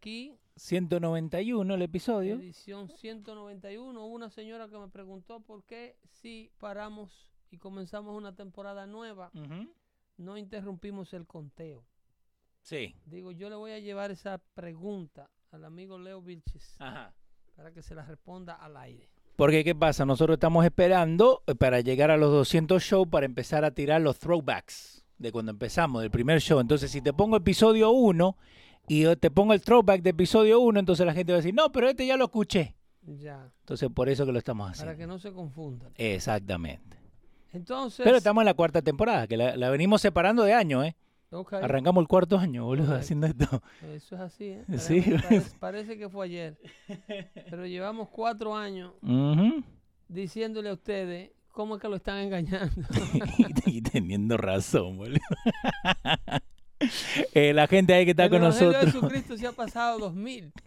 Aquí. 191 el episodio. Edición 191. Hubo una señora que me preguntó por qué si paramos y comenzamos una temporada nueva, Ujú. no interrumpimos el conteo. Sí. Digo, yo le voy a llevar esa pregunta al amigo Leo Vilches Ajá. para que se la responda al aire. Porque, ¿qué pasa? Nosotros estamos esperando eh, para llegar a los 200 shows para empezar a tirar los throwbacks de cuando empezamos, del primer show. Entonces, si te pongo episodio 1 y yo te pongo el throwback de episodio 1, entonces la gente va a decir, no, pero este ya lo escuché. Ya, Entonces, por eso que lo estamos para haciendo. que no se confundan. Exactamente. Entonces, Pero estamos en la cuarta temporada, que la, la venimos separando de año, ¿eh? Arrancamos el cuarto año, boludo, haciendo esto. eso es así. ¿eh? Sí. Parece, parece- que fue ayer. Pero llevamos cuatro años diciéndole a ustedes cómo es que lo están engañando. y teniendo razón, boludo. Eh, la gente ahí que está el con Evangelio nosotros. de Jesucristo se ha pasado dos mil.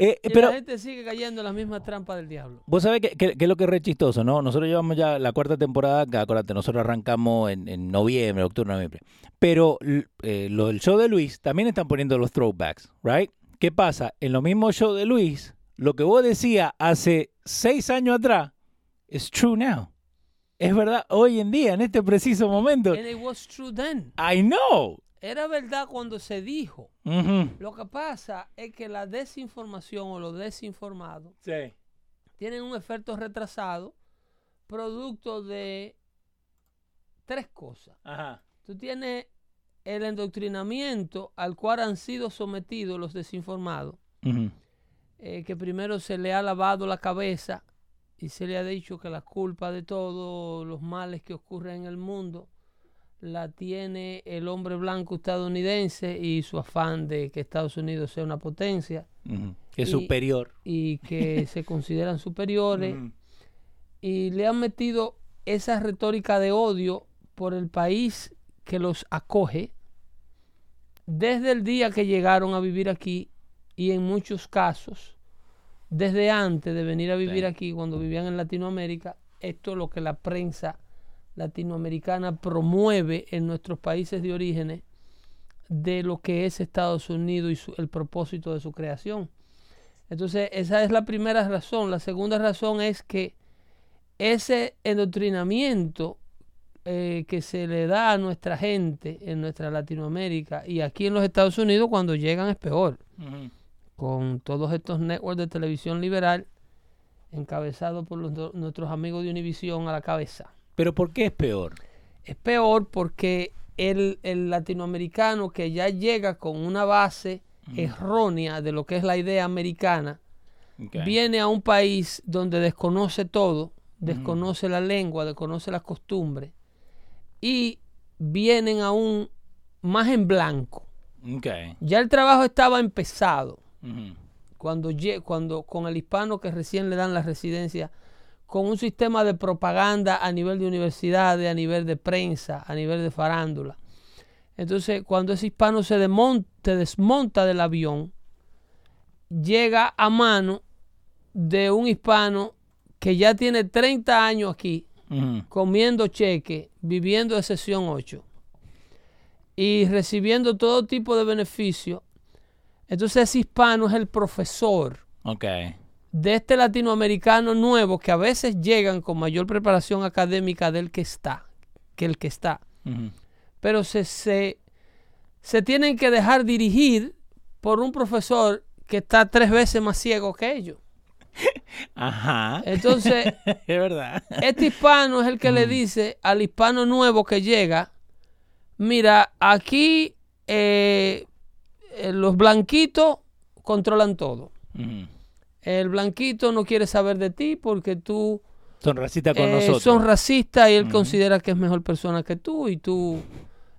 Eh, Y pero la gente sigue cayendo en la misma trampa del diablo. vos sabés que, que- que es lo que es re chistoso, ¿no? Nosotros llevamos ya la cuarta temporada, que acuérdate, nosotros arrancamos en, en noviembre, octubre, noviembre. Pero eh, lo del show de Luis también están poniendo los throwbacks, ¿right? ¿Qué pasa? En lo mismo show de Luis, lo que vos decías hace seis años atrás es true now. Es verdad hoy en día, en este preciso momento. And it was true then. I know. Era verdad cuando se dijo. Lo que pasa es que la desinformación o los desinformados Sí. tienen un efecto retrasado producto de tres cosas. Ajá. Tú tienes el endoctrinamiento al cual han sido sometidos los desinformados, eh, que primero se le ha lavado la cabeza y se le ha dicho que la culpa de todos los males que ocurren en el mundo la tiene el hombre blanco estadounidense y su afán de que Estados Unidos sea una potencia. Que es Y- superior. y que se consideran superiores y le han metido esa retórica de odio por el país que los acoge desde el día que llegaron a vivir aquí y en muchos casos desde antes de venir a vivir Sí. aquí cuando vivían en Latinoamérica esto es lo que la prensa latinoamericana promueve en nuestros países de orígenes de lo que es Estados Unidos y su- el propósito de su creación. Entonces, esa es la primera razón. La segunda razón es que ese endoctrinamiento eh, que se le da a nuestra gente en nuestra Latinoamérica y aquí en los Estados Unidos cuando llegan es peor, con todos estos networks de televisión liberal encabezados por los- nuestros amigos de Univision a la cabeza. Pero ¿por qué es peor? Es peor porque el, el latinoamericano que ya llega con una base errónea de lo que es la idea americana, viene a un país donde desconoce todo, desconoce la lengua, desconoce las costumbres, y vienen aún más en blanco. Ya el trabajo estaba empezado. Cuando, cuando con el hispano que recién le dan la residencia, con un sistema de propaganda a nivel de universidades, a nivel de prensa, a nivel de farándula. Entonces, cuando ese hispano se, desmonta del avión, llega a mano de un hispano que ya tiene 30 años aquí, comiendo cheque, viviendo de sesión 8 y recibiendo todo tipo de beneficios. Entonces ese hispano es el profesor. De este latinoamericano nuevo que a veces llegan con mayor preparación académica del que está, que el que está. Pero se, se, se tienen que dejar dirigir por un profesor que está tres veces más ciego que ellos. Ajá. Entonces, es verdad. este hispano es el que le dice al hispano nuevo que llega, mira, aquí eh, eh, los blanquitos controlan todo. El blanquito no quiere saber de ti porque tú Son racistas con eh, nosotros. son racistas y él considera que es mejor persona que tú y tú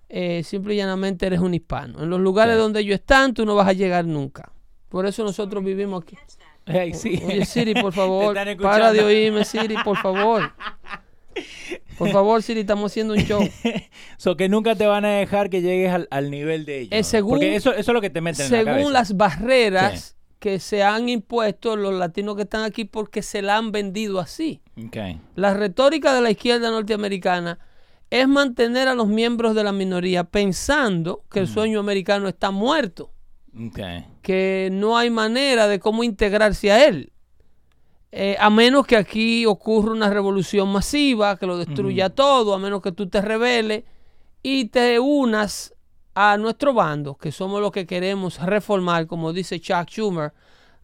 eh, simple y llanamente eres un hispano. En los lugares Sí. donde ellos están, tú no vas a llegar nunca. Por eso nosotros vivimos aquí. Hey, sí. Oye, Siri, por favor, para de oírme, Siri, por favor. Por favor, Siri, estamos haciendo un show. So que nunca te van a dejar que llegues al, al nivel de ellos. Eh, según- Porque eso, eso es lo que te meten en la. Según las barreras que se han impuesto los latinos que están aquí porque se la han vendido así. Ok. La retórica de la izquierda norteamericana es mantener a los miembros de la minoría pensando que el sueño americano está muerto, que no hay manera de cómo integrarse a él. Eh, a menos que aquí ocurra una revolución masiva que lo destruya todo, a menos que tú te rebeles y te unas a nuestro bando, que somos los que queremos reformar, como dice Chuck Schumer.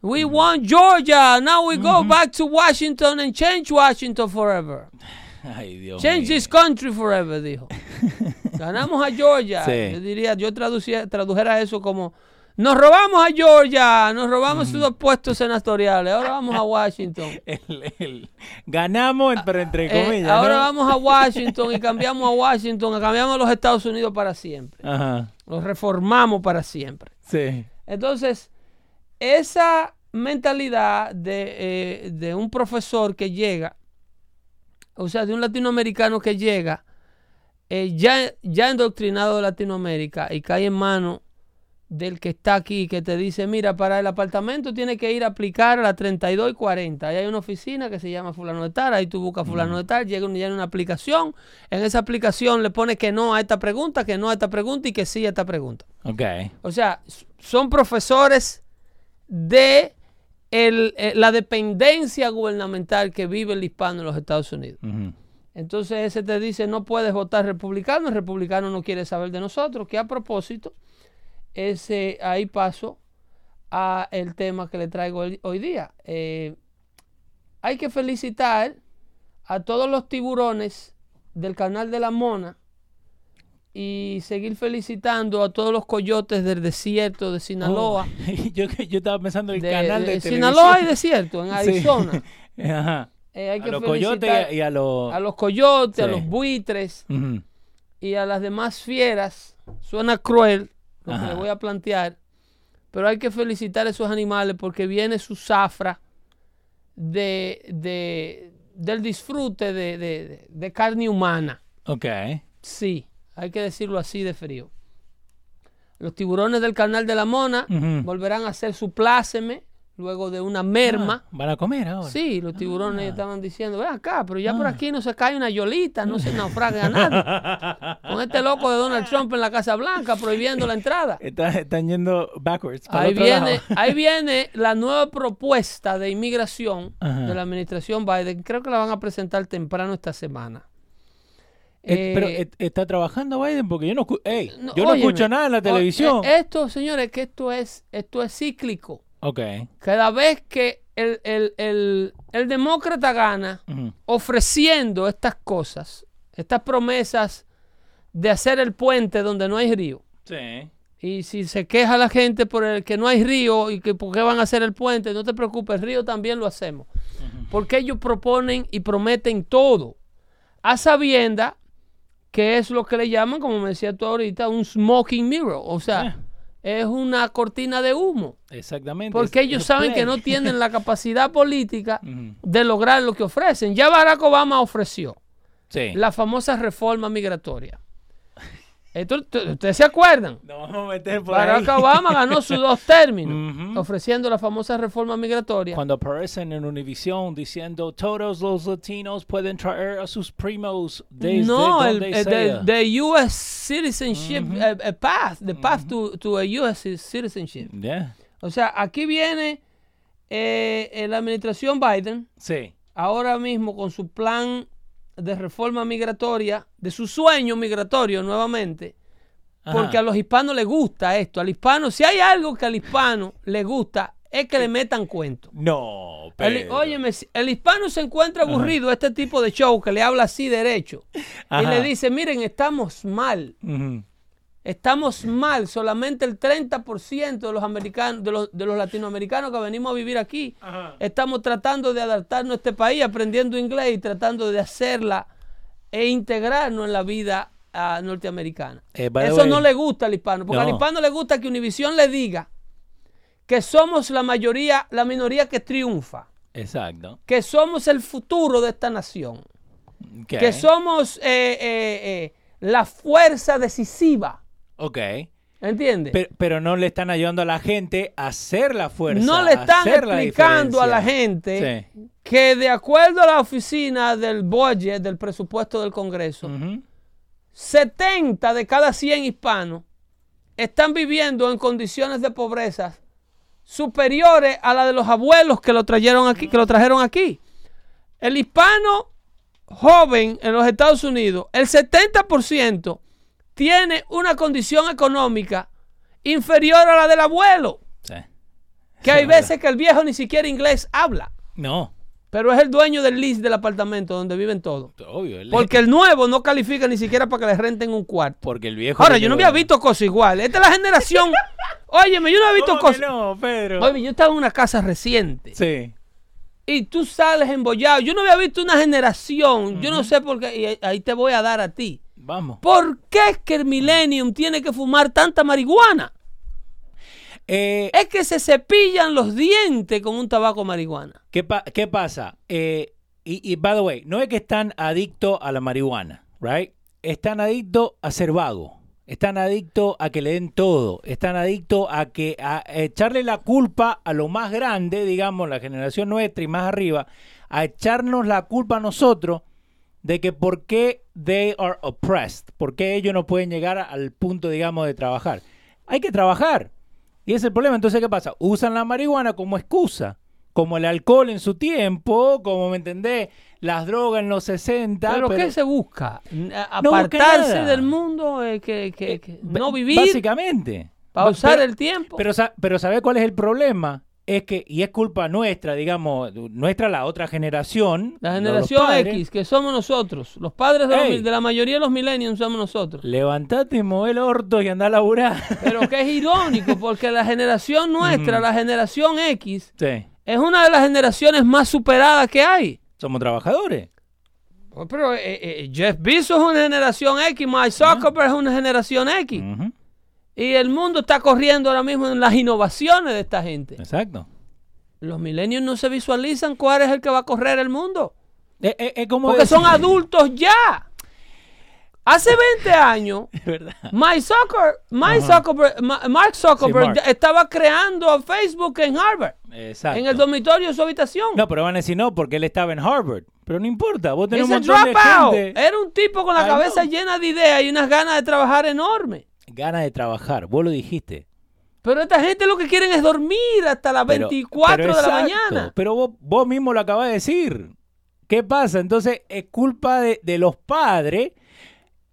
We want Georgia, now we go back to Washington and change Washington forever. Ay, Dios Change mío. this country forever, dijo. Ganamos a Georgia. Sí. Yo diría, yo traducía, tradujera eso como, nos robamos a Georgia, nos robamos sus puestos senatoriales, ahora vamos a Washington. El- el- ganamos, pero entre Eh, comillas. ahora ¿no? vamos a Washington y cambiamos a Washington, cambiamos a los Estados Unidos para siempre. Ajá. Los reformamos para siempre. Sí. Entonces, esa mentalidad de, eh, de un profesor que llega, o sea, de un latinoamericano que llega, eh, ya, ya endoctrinado de Latinoamérica y cae en manos del que está aquí, que te dice, mira, para el apartamento tiene que ir a aplicar a la 32 y 40. Ahí hay una oficina que se llama fulano de tal, ahí tú buscas fulano de tal, llega un- llena una aplicación, en esa aplicación le pones que no a esta pregunta, que no a esta pregunta y que sí a esta pregunta. Ok. O sea, son profesores de el- eh, la dependencia gubernamental que vive el hispano en los Estados Unidos. Entonces ese te dice, no puedes votar republicano, el republicano no quiere saber de nosotros, que a propósito, ese, ahí paso a el tema que le traigo hoy día. Eh, hay que felicitar a todos los tiburones del canal de la Mona y seguir felicitando a todos los coyotes del desierto de Sinaloa. Oh, yo, yo estaba pensando en el de, canal de, de televisión. Sinaloa hay desierto, en Sí. Arizona. Ajá. Eh, hay A que los coyotes y a, y los... a los coyotes, a los buitres y a las demás fieras. Suena cruel lo que le voy a plantear, pero hay que felicitar a esos animales porque viene su zafra de, de- del disfrute de, de- de carne humana. Ok. Sí, hay que decirlo así de frío. Los tiburones del canal de la Mona volverán a hacer su pláceme luego de una merma. Ah, van a comer ahora. Sí, los tiburones estaban diciendo, ven acá, pero ya Ah. por aquí no se cae una yolita, no se naufraga nadie. Con este loco de Donald Trump en la Casa Blanca prohibiendo la entrada. Está- están yendo backwards. para Ahí otro viene, lado. ahí viene la nueva propuesta de inmigración Ajá. de la administración Biden. Creo que la van a presentar temprano esta semana. Eh, pero Eh, eh, está trabajando Biden porque yo no, escu- ey, no, yo no óyeme, escucho nada en la o- televisión. eh, esto, señores, que esto es, esto es cíclico. Ok. Cada vez que el, el- el- el demócrata gana, ofreciendo estas cosas, estas promesas de hacer el puente donde no hay río. Sí. Y si se queja la gente por el que no hay río y que por qué van a hacer el puente, no te preocupes, el río también lo hacemos. Porque ellos proponen y prometen todo. A sabienda que es lo que le llaman, como me decía tú ahorita, un smoking mirror. O sea, es una cortina de humo. Exactamente. Porque ellos es saben que no tienen la capacidad política de lograr lo que ofrecen. Ya Barack Obama ofreció Sí. la famosa reforma migratoria. T- ¿Ustedes se acuerdan? Nos vamos a meter por Barack ahí. Obama ganó sus dos términos, ofreciendo la famosa reforma migratoria. Cuando aparecen en Univision diciendo todos los latinos pueden traer a sus primos desde no, donde el sea. de, de U.S. citizenship, eh, eh, path, the path to, to a U.S. citizenship. Yeah. O sea, aquí viene eh, eh, la administración Biden, Sí. ahora mismo con su plan de reforma migratoria, de su sueño migratorio nuevamente, Ajá. porque a los hispanos les gusta esto. Al hispano, si hay algo que al hispano le gusta, es que le metan cuento. No, pero... óyeme, el hispano se encuentra aburrido de este tipo de show que le habla así derecho y Ajá. le dice, miren, estamos mal. Estamos mal, solamente el 30% de los americanos, de los, de los latinoamericanos que venimos a vivir aquí, estamos tratando de adaptarnos a este país, aprendiendo inglés y tratando de hacerla e integrarnos en la vida ah, norteamericana. Eh, Eso way- no le gusta al hispano, porque al No. hispano le gusta que Univision le diga que somos la mayoría, la minoría que triunfa, Exacto. que somos el futuro de esta nación, que somos eh, eh, eh, la fuerza decisiva. Ok. ¿Entiendes? Pero, pero no le están ayudando a la gente a hacer la fuerza. no le están la explicando a la gente Sí. que de acuerdo a la oficina del budget del presupuesto del Congreso, Ujú. 70 de cada 100 hispanos están viviendo en condiciones de pobreza superiores a la de los abuelos que lo trajeron aquí, que lo trajeron aquí. El hispano joven en los Estados Unidos, el 70% tiene una condición económica inferior a la del abuelo. Sí. Que hay veces que el viejo ni siquiera inglés habla, No. pero es el dueño del list del apartamento donde viven todos. Obvio. él- Porque el nuevo no califica ni siquiera para que le renten un cuarto. Porque el viejo. Ahora, yo no había visto cosas iguales. Esta es la generación. Óyeme, yo no había visto ¿Cómo que cosas. no, Pedro? Oye, yo estaba en una casa reciente Sí. y tú sales embollado. Yo no había visto una generación. Yo no sé por qué. Y ahí te voy a dar a ti. Vamos. ¿Por qué es que el Millennium tiene que fumar tanta marihuana? Eh, Es que se cepillan los dientes con un tabaco marihuana. ¿qué, pa- qué pasa? Eh, y, y, by the way, no es que están adictos a la marihuana, right? Están adictos a ser vagos. Están adictos a que le den todo. Están adictos a que a echarle la culpa a lo más grande, digamos, la generación nuestra y más arriba, a echarnos la culpa a nosotros de que por qué they are oppressed, por qué ellos no pueden llegar al punto, digamos, de trabajar. Hay que trabajar. Y ese es el problema. Entonces, ¿qué pasa? Usan la marihuana como excusa, como el alcohol en su tiempo, como, ¿me entendés? Las drogas en los 60. ¿Pero, pero- qué se busca? No Apartarse del mundo, eh, que, que- que Ba- no vivir, Básicamente. pausar el tiempo. Pero, pero ¿sabe cuál es el problema? Es que, y es culpa nuestra, digamos, nuestra, la otra generación. La generación padres, X, que somos nosotros. Los padres de, los Ey. de la mayoría de los millennials somos nosotros. Levantate, mueve el orto y anda a laburar. Pero que es irónico, porque la generación nuestra, la generación X, sí. es una de las generaciones más superadas que hay. Somos trabajadores. Pues, Pero eh, eh, Jeff Bezos es una generación X, Mike Zuckerberg es una generación X. Ujú, Y el mundo está corriendo ahora mismo en las innovaciones de esta gente. Exacto. Los millennials no se visualizan cuál es el que va a correr el mundo. Es como Porque son adultos ya. Hace 20 años. Mike Mike Zuckerberg- Mark Zuckerberg Mark. estaba creando Facebook en Harvard, Exacto. en el dormitorio de su habitación. No, pero van a decir no, porque él estaba en Harvard. Pero no importa, vos tenés It's un montón de gente. Era un tipo con la I cabeza know. llena de ideas y unas ganas de trabajar enormes. Ganas de trabajar, vos lo dijiste. Pero esta gente lo que quieren es dormir hasta las Pero- 24 pero de la mañana. Pero vos, vos mismo lo acabas de decir. ¿Qué pasa? Entonces es culpa de, de los padres.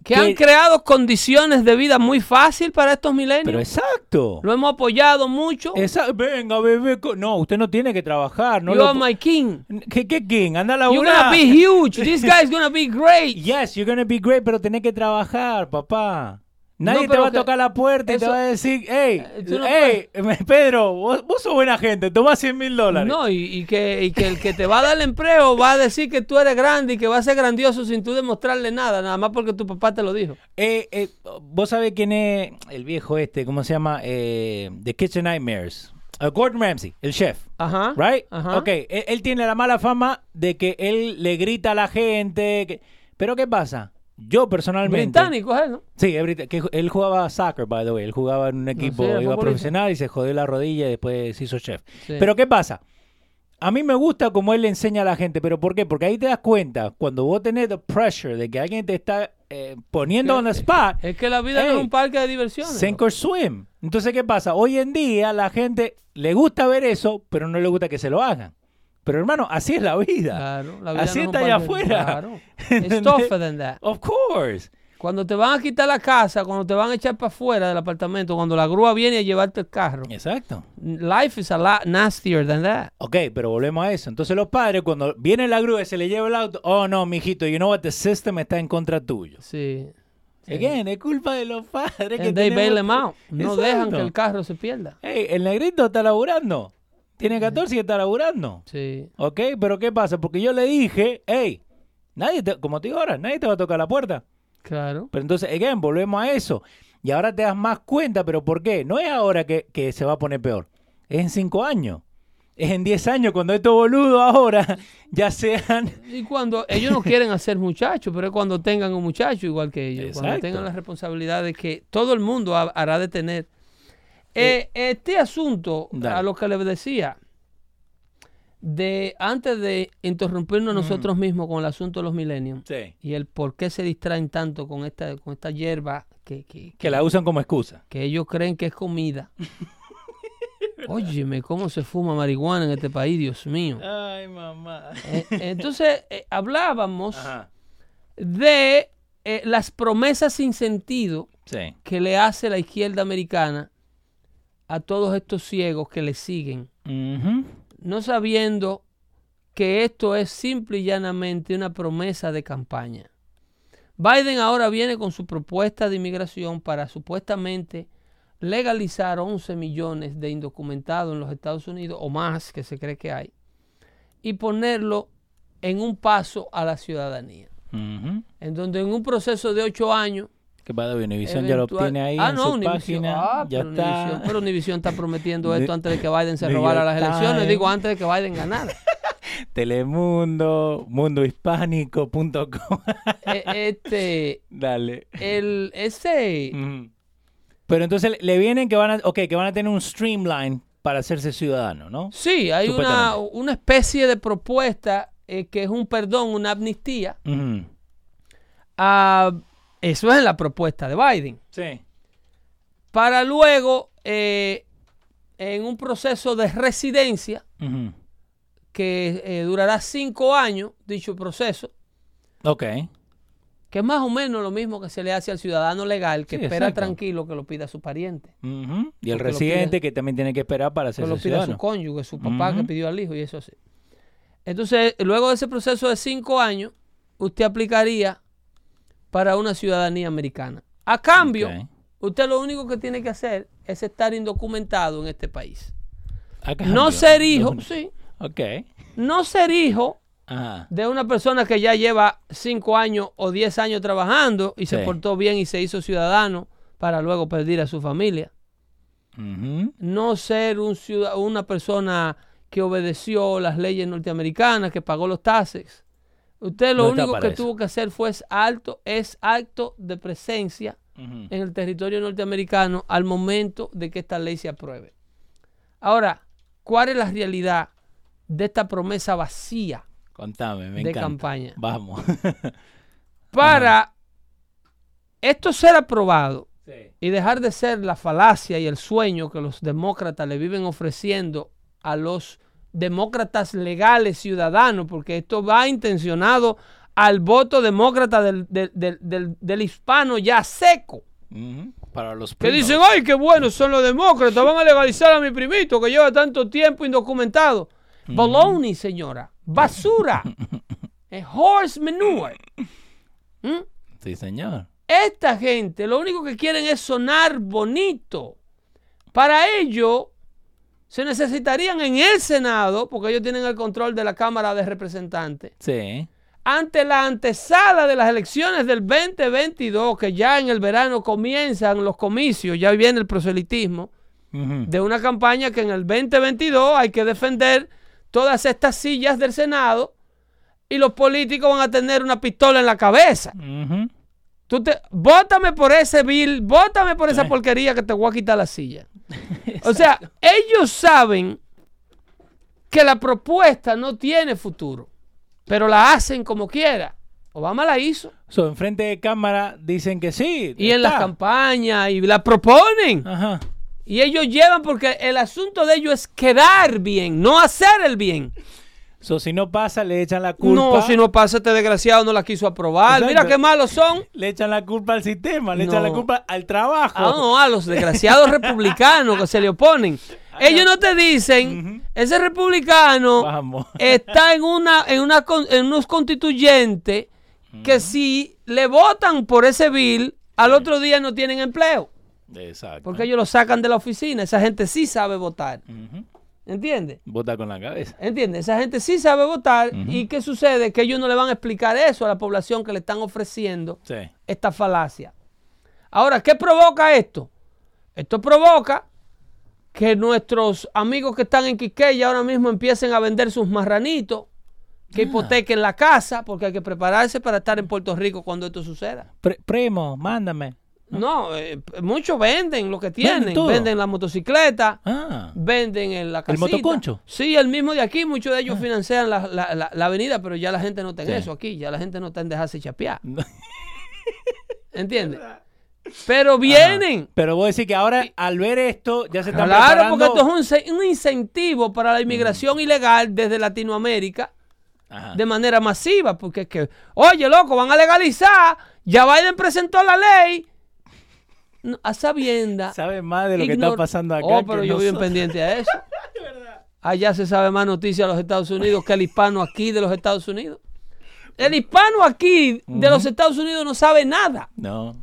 Que que- han creado condiciones de vida muy fácil para estos Pero milenios. exacto. Lo hemos apoyado mucho. Esa- venga, bebé. No, usted no tiene que trabajar. No you lo are my king. ¿Qué, qué king? Anda a You're laburar. gonna be huge. This guy's gonna be great. Yes, you're gonna be great, pero tenés que trabajar, papá. Nadie te va a tocar la puerta y te va a decir, hey, Eh, no hey, Pedro, vos, vos sos buena gente, toma 100 mil dólares. No, y, y que, y que el que te va a dar el empleo va a decir que tú eres grande y que va a ser grandioso sin tú demostrarle nada, nada más porque tu papá te lo dijo. Eh, eh, vos sabés quién es el viejo este, ¿cómo se llama? Eh, The Kitchen Nightmares. Uh, Gordon Ramsay, el chef. Ajá. Right? Ajá. Ok, él, él tiene la mala fama de que él le grita a la gente. que- Pero ¿qué pasa? Yo personalmente... Británico es él, ¿no? Sí, que él jugaba soccer, by the way. Él jugaba en un equipo, sé, iba profesional y se jodió la rodilla y después se hizo chef. Sí. Pero ¿qué pasa? A mí me gusta como él le enseña a la gente, pero ¿por qué? Porque ahí te das cuenta, cuando vos tenés the pressure de que alguien te está eh, poniendo Que- on the spot, Es que la vida no es un parque de diversiones. sink or swim. Entonces, ¿qué pasa? Hoy en día la gente le gusta ver eso, pero no le gusta que se lo hagan. Pero hermano, así es la vida. Claro, la vida Así no está allá afuera. Claro. It's tougher than that. Of course. Cuando te van a quitar la casa, cuando te van a echar para afuera del apartamento, cuando la grúa viene a llevarte el carro. Exacto. Life is a lot nastier than that. Ok, pero volvemos a eso. Entonces los padres, cuando viene la grúa y se le lleva el auto, oh no, mijito, you know what, the system está en contra tuyo. Sí. sí. Again, es culpa de los padres que they bail tenemos them que- out. No dejan que el carro se pierda. Hey, el negrito está laburando. Tiene 14 y está laburando. Sí. Ok, pero ¿qué pasa? Porque yo le dije, hey, nadie te, como te digo ahora, nadie te va a tocar la puerta. Claro. Pero entonces, again, volvemos a eso. Y ahora te das más cuenta, pero ¿por qué? No es ahora que, que se va a poner peor. Es en 5 años. Es en 10 años cuando estos boludos ahora ya sean... Y cuando ellos no quieren hacer muchachos, pero es cuando tengan un muchacho igual que ellos. Cuando tengan la responsabilidad de que todo el mundo ha- hará de tener. Eh, este asunto, Dale. a lo que les decía, de antes de interrumpirnos nosotros mismos con el asunto de los millennials Sí. y el por qué se distraen tanto con esta, con esta hierba que, que, Que la usan como excusa. que ellos creen que es comida. Óyeme, cómo se fuma marihuana en este país, Dios mío. Ay, mamá. Eh, entonces, eh, hablábamos Ajá. de eh, las promesas sin sentido Sí. que le hace la izquierda americana a todos estos ciegos que le siguen, no sabiendo que esto es simple y llanamente una promesa de campaña. Biden ahora viene con su propuesta de inmigración para supuestamente legalizar 11 millones de indocumentados en los Estados Unidos o más que se cree que hay y ponerlo en un paso a la ciudadanía, en donde en un proceso de 8 años Que para Univision ya lo obtiene ahí ah, en no, su Univision. página. Ah, ya pero está. Univision- pero Univision está prometiendo esto antes de que Biden se robara las elecciones. Digo, antes de que Biden ganara. Telemundo, mundohispánico.com. Eh, este, Dale. el, ese. Pero entonces le vienen que van a, okay, que van a tener un streamline para hacerse ciudadano, ¿no? sí, hay una, una especie de propuesta eh, que es un perdón, una amnistía. Ah, eso es la propuesta de Biden. Sí. Para luego, eh, en un proceso de residencia que eh, durará cinco años, dicho proceso, Ok. que es más o menos lo mismo que se le hace al ciudadano legal que Sí, espera exacto. tranquilo que lo pida su pariente. Y el residente que también tiene que esperar para que hacerse lo pida su cónyuge, su papá que pidió al hijo y eso así. Entonces, luego de ese proceso de cinco años, usted aplicaría para una ciudadanía americana. A cambio, usted lo único que tiene que hacer es estar indocumentado en este país. No ser hijo, sí, Ok. no ser hijo Ajá. de una persona que ya lleva cinco años o diez años trabajando y se portó bien y se hizo ciudadano para luego perder a su familia. No ser un ciudad- una persona que obedeció las leyes norteamericanas, que pagó los taxes. Usted lo No único que eso. tuvo que hacer fue alto, es acto de presencia en el territorio norteamericano al momento de que esta ley se apruebe. Ahora, ¿cuál es la realidad de esta promesa vacía Contame, me de encanta. campaña? Vamos. Para esto ser aprobado sí. y dejar de ser la falacia y el sueño que los demócratas le viven ofreciendo a los demócratas legales ciudadanos, porque esto va intencionado al voto demócrata del, del- del- del- del hispano ya seco. Para los Que dicen, ay, qué buenos son los demócratas, van a legalizar a mi primito que lleva tanto tiempo indocumentado. Baloney, señora, basura, es horse manure. ¿Mm? Sí, señor. Esta gente lo único que quieren es sonar bonito. Para ello, se necesitarían en el Senado, porque ellos tienen el control de la Cámara de Representantes, Sí. ante la antesala de las elecciones del 2022, que ya en el verano comienzan los comicios, ya viene el proselitismo, de una campaña que en el 2022 hay que defender todas estas sillas del Senado y los políticos van a tener una pistola en la cabeza. Tú te, bótame por ese bill, bótame por esa Sí. porquería que te voy a quitar la silla. O sea, ellos saben que la propuesta no tiene futuro, pero la hacen como quiera. Obama la hizo. So, enfrente de cámara dicen que sí. Y en las campañas, y la proponen. Ajá. Y ellos llevan porque el asunto de ellos es quedar bien, no hacer el bien. So, si no pasa, le echan la culpa. No, si no pasa, este desgraciado no la quiso aprobar. Exacto. Mira qué malos son. Le echan la culpa al sistema, le No. echan la culpa al trabajo. Ah, no, a los desgraciados republicanos que se le oponen. Ellos no te dicen, ese republicano Vamos. está en una, en una en unos constituyentes que si le votan por ese bill, al otro día no tienen empleo. Exacto. Porque ellos lo sacan de la oficina. Esa gente sí sabe votar. Ujú. ¿Entiendes? Vota con la cabeza. ¿Entiendes? Esa gente sí sabe votar. ¿Y qué sucede? Que ellos no le van a explicar eso a la población que le están ofreciendo Sí. esta falacia. Ahora, ¿qué provoca esto? Esto provoca que nuestros amigos que están en Quiqueya ahora mismo empiecen a vender sus marranitos, que hipotequen la casa, porque hay que prepararse para estar en Puerto Rico cuando esto suceda. Pre- primo, mándame. No, eh, muchos venden lo que tienen. Venden la motocicleta, Ah. venden en la casita. motoconcho? Sí, el mismo de aquí. Muchos de ellos financian la, la- la- la avenida, pero ya la gente no está en Sí. eso aquí. Ya la gente no está en dejarse chapear. ¿Entiendes? Pero vienen. Pero voy a decir que ahora, al ver esto, ya se están Claro, porque esto es un, un incentivo para la inmigración ilegal desde Latinoamérica Ajá. de manera masiva. Porque es que, oye, loco, van a legalizar. Ya Biden presentó la ley. No, a sabienda. Sabe más de lo que está pasando acá. Oh, pero que yo bien nosotros. pendiente a eso. Allá se sabe más noticias de los Estados Unidos que el hispano aquí de los Estados Unidos. El hispano aquí de los Estados Unidos no sabe nada. No.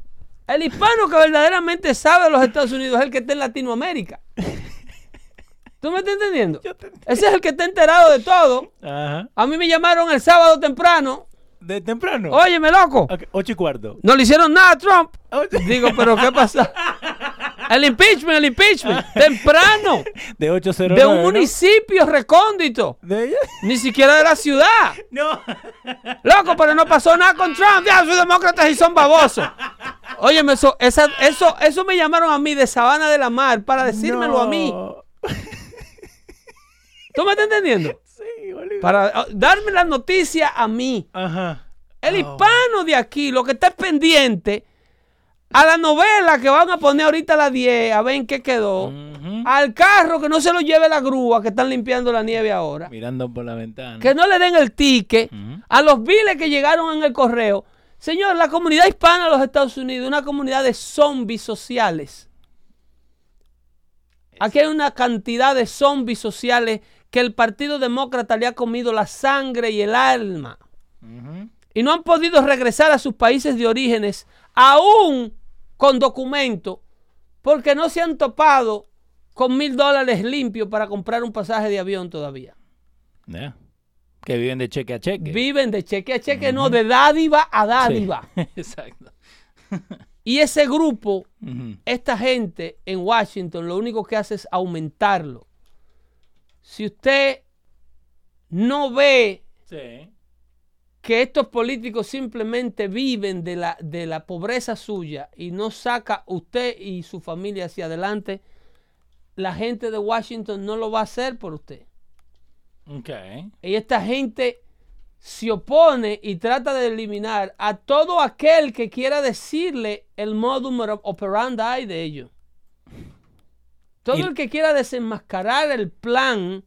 El hispano que verdaderamente sabe de los Estados Unidos es el que está en Latinoamérica. ¿Tú me estás entendiendo? Ese es el que está enterado de todo. Ajá. A mí me llamaron el sábado temprano. De temprano. Óyeme, loco. Ocho y cuarto. No le hicieron nada a Trump. Ocho- Digo, pero ¿qué pasa? El impeachment, el impeachment. Temprano. De 809. De un ¿no? municipio recóndito. ¿De ella? Ni siquiera de la ciudad. No. Loco, pero no pasó nada con Trump. Ya, sus demócratas y son babosos. Óyeme, eso, esa- eso, eso me llamaron a mí de Sabana de la Mar para decírmelo a mí. ¿Tú me estás entendiendo? Para ah, darme la noticia a mí. Ajá. El Oh. hispano de aquí, lo que está es pendiente a la novela que van a poner ahorita a las 10, a ver en qué quedó. Al carro que no se lo lleve la grúa que están limpiando la nieve ahora. Mirando por la ventana. Que no le den el ticket a los biles que llegaron en el correo. Señor, la comunidad hispana de los Estados Unidos una comunidad de zombies sociales. Aquí hay una cantidad de zombies sociales que el Partido Demócrata le ha comido la sangre y el alma. Y no han podido regresar a sus países de orígenes, aún con documento, porque no se han topado con mil dólares limpios para comprar un pasaje de avión todavía. Que viven de cheque a cheque. Viven de cheque a cheque, no de dádiva a Sí. dádiva. Exacto. Y ese grupo, esta gente en Washington, lo único que hace es aumentarlo. Si usted no ve Sí. que estos políticos simplemente viven de la, de la pobreza suya y no saca usted y su familia hacia adelante, la gente de Washington no lo va a hacer por usted. Ok. Y esta gente se opone y trata de eliminar a todo aquel que quiera decirle el modus operandi de ellos. Todo Y- el que quiera desenmascarar el plan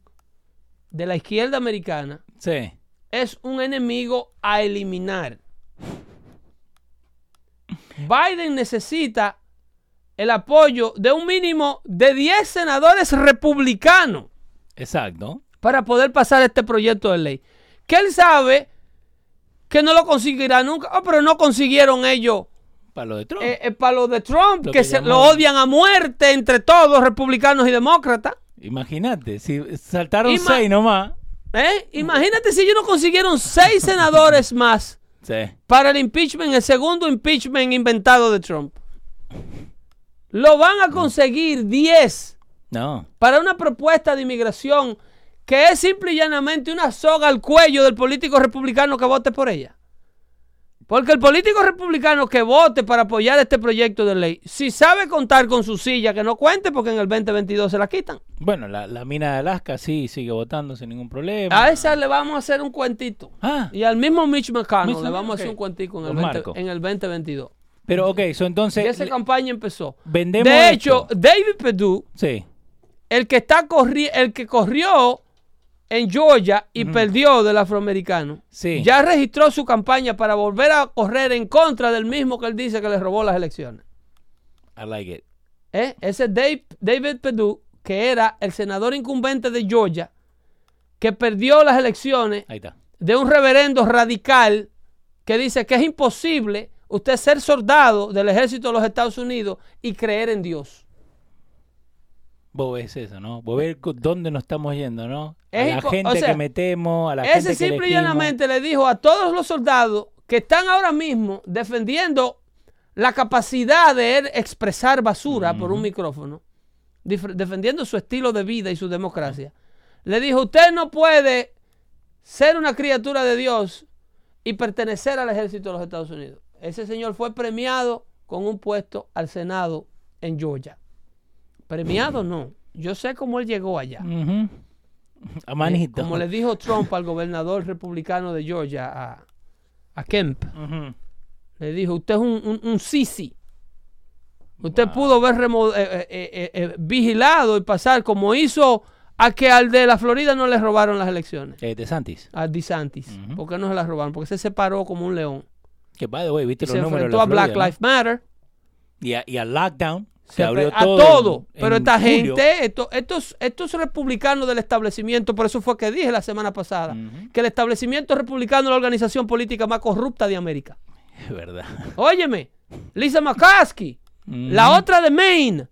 de la izquierda americana Sí. es un enemigo a eliminar. Biden necesita el apoyo de un mínimo de 10 senadores republicanos Exacto. para poder pasar este proyecto de ley. Que él sabe que no lo conseguirá nunca, Oh, pero no consiguieron ellos Para lo de Trump. eh, eh, para lo de Trump, Lo que, que se, lo odian a muerte entre todos, republicanos y demócratas. Imagínate, si saltaron Ima- seis nomás. ¿eh? Imagínate si ellos no consiguieron seis senadores más Sí. para el impeachment, el segundo impeachment inventado de Trump. Lo van a conseguir 10 No. para una propuesta de inmigración que es simple y llanamente una soga al cuello del político republicano que vote por ella. Porque el político republicano que vote para apoyar este proyecto de ley, si sabe contar con su silla, que no cuente porque en el 2022 se la quitan. Bueno, la, la mina de Alaska sí sigue votando sin ningún problema. A esa le vamos a hacer un cuentito. Ah, Y al mismo Mitch McConnell le vamos a hacer un cuentico en el, Don 20 Marco. en el 2022. pero ok, so Y entonces esa le- campaña empezó. vendemos De esto. hecho, David Perdue, sí, el que está corri el que corrió en Georgia y perdió del afroamericano, Sí. ya registró su campaña para volver a correr en contra del mismo que él dice que le robó las elecciones. I like it. ¿Eh? Ese Dave- David Perdue, que era el senador incumbente de Georgia, que perdió las elecciones Ahí está. de un reverendo radical que dice que es imposible usted ser soldado del ejército de los Estados Unidos y creer en Dios. Vos ves eso, ¿no? Vos ves dónde nos estamos yendo, ¿no? A Es la gente o sea, que metemos, a la gente Ese que simple y llanamente le dijo a todos los soldados que están ahora mismo defendiendo la capacidad de él expresar basura por un micrófono, defendiendo su estilo de vida y su democracia. Le dijo, usted no puede ser una criatura de Dios y pertenecer al ejército de los Estados Unidos. Ese señor fue premiado con un puesto al Senado en Georgia. Premiado no. Yo sé cómo él llegó allá. Ujú. A Eh, manito. Como le dijo Trump al gobernador republicano de Georgia, a, a Kemp, le dijo, usted es un, un, un sisi. Usted pudo ver eh, eh, eh, vigilado y pasar como hizo a que al de la Florida no le robaron las elecciones. De Santis. A DeSantis. Ujú. ¿Por qué no se las robaron? Porque se separó como un león. Que by the way, viste Y los se números de enfrentó la a Black. Lives Matter. y, a, y al lockdown. Se, abrió a todo. todo. en- pero en esta julio. gente, esto- estos, estos republicanos del establecimiento, por eso fue que dije la semana pasada, que el establecimiento republicano es la organización política más corrupta de América. Es verdad. Óyeme, Lisa McCaskey, la otra de Maine,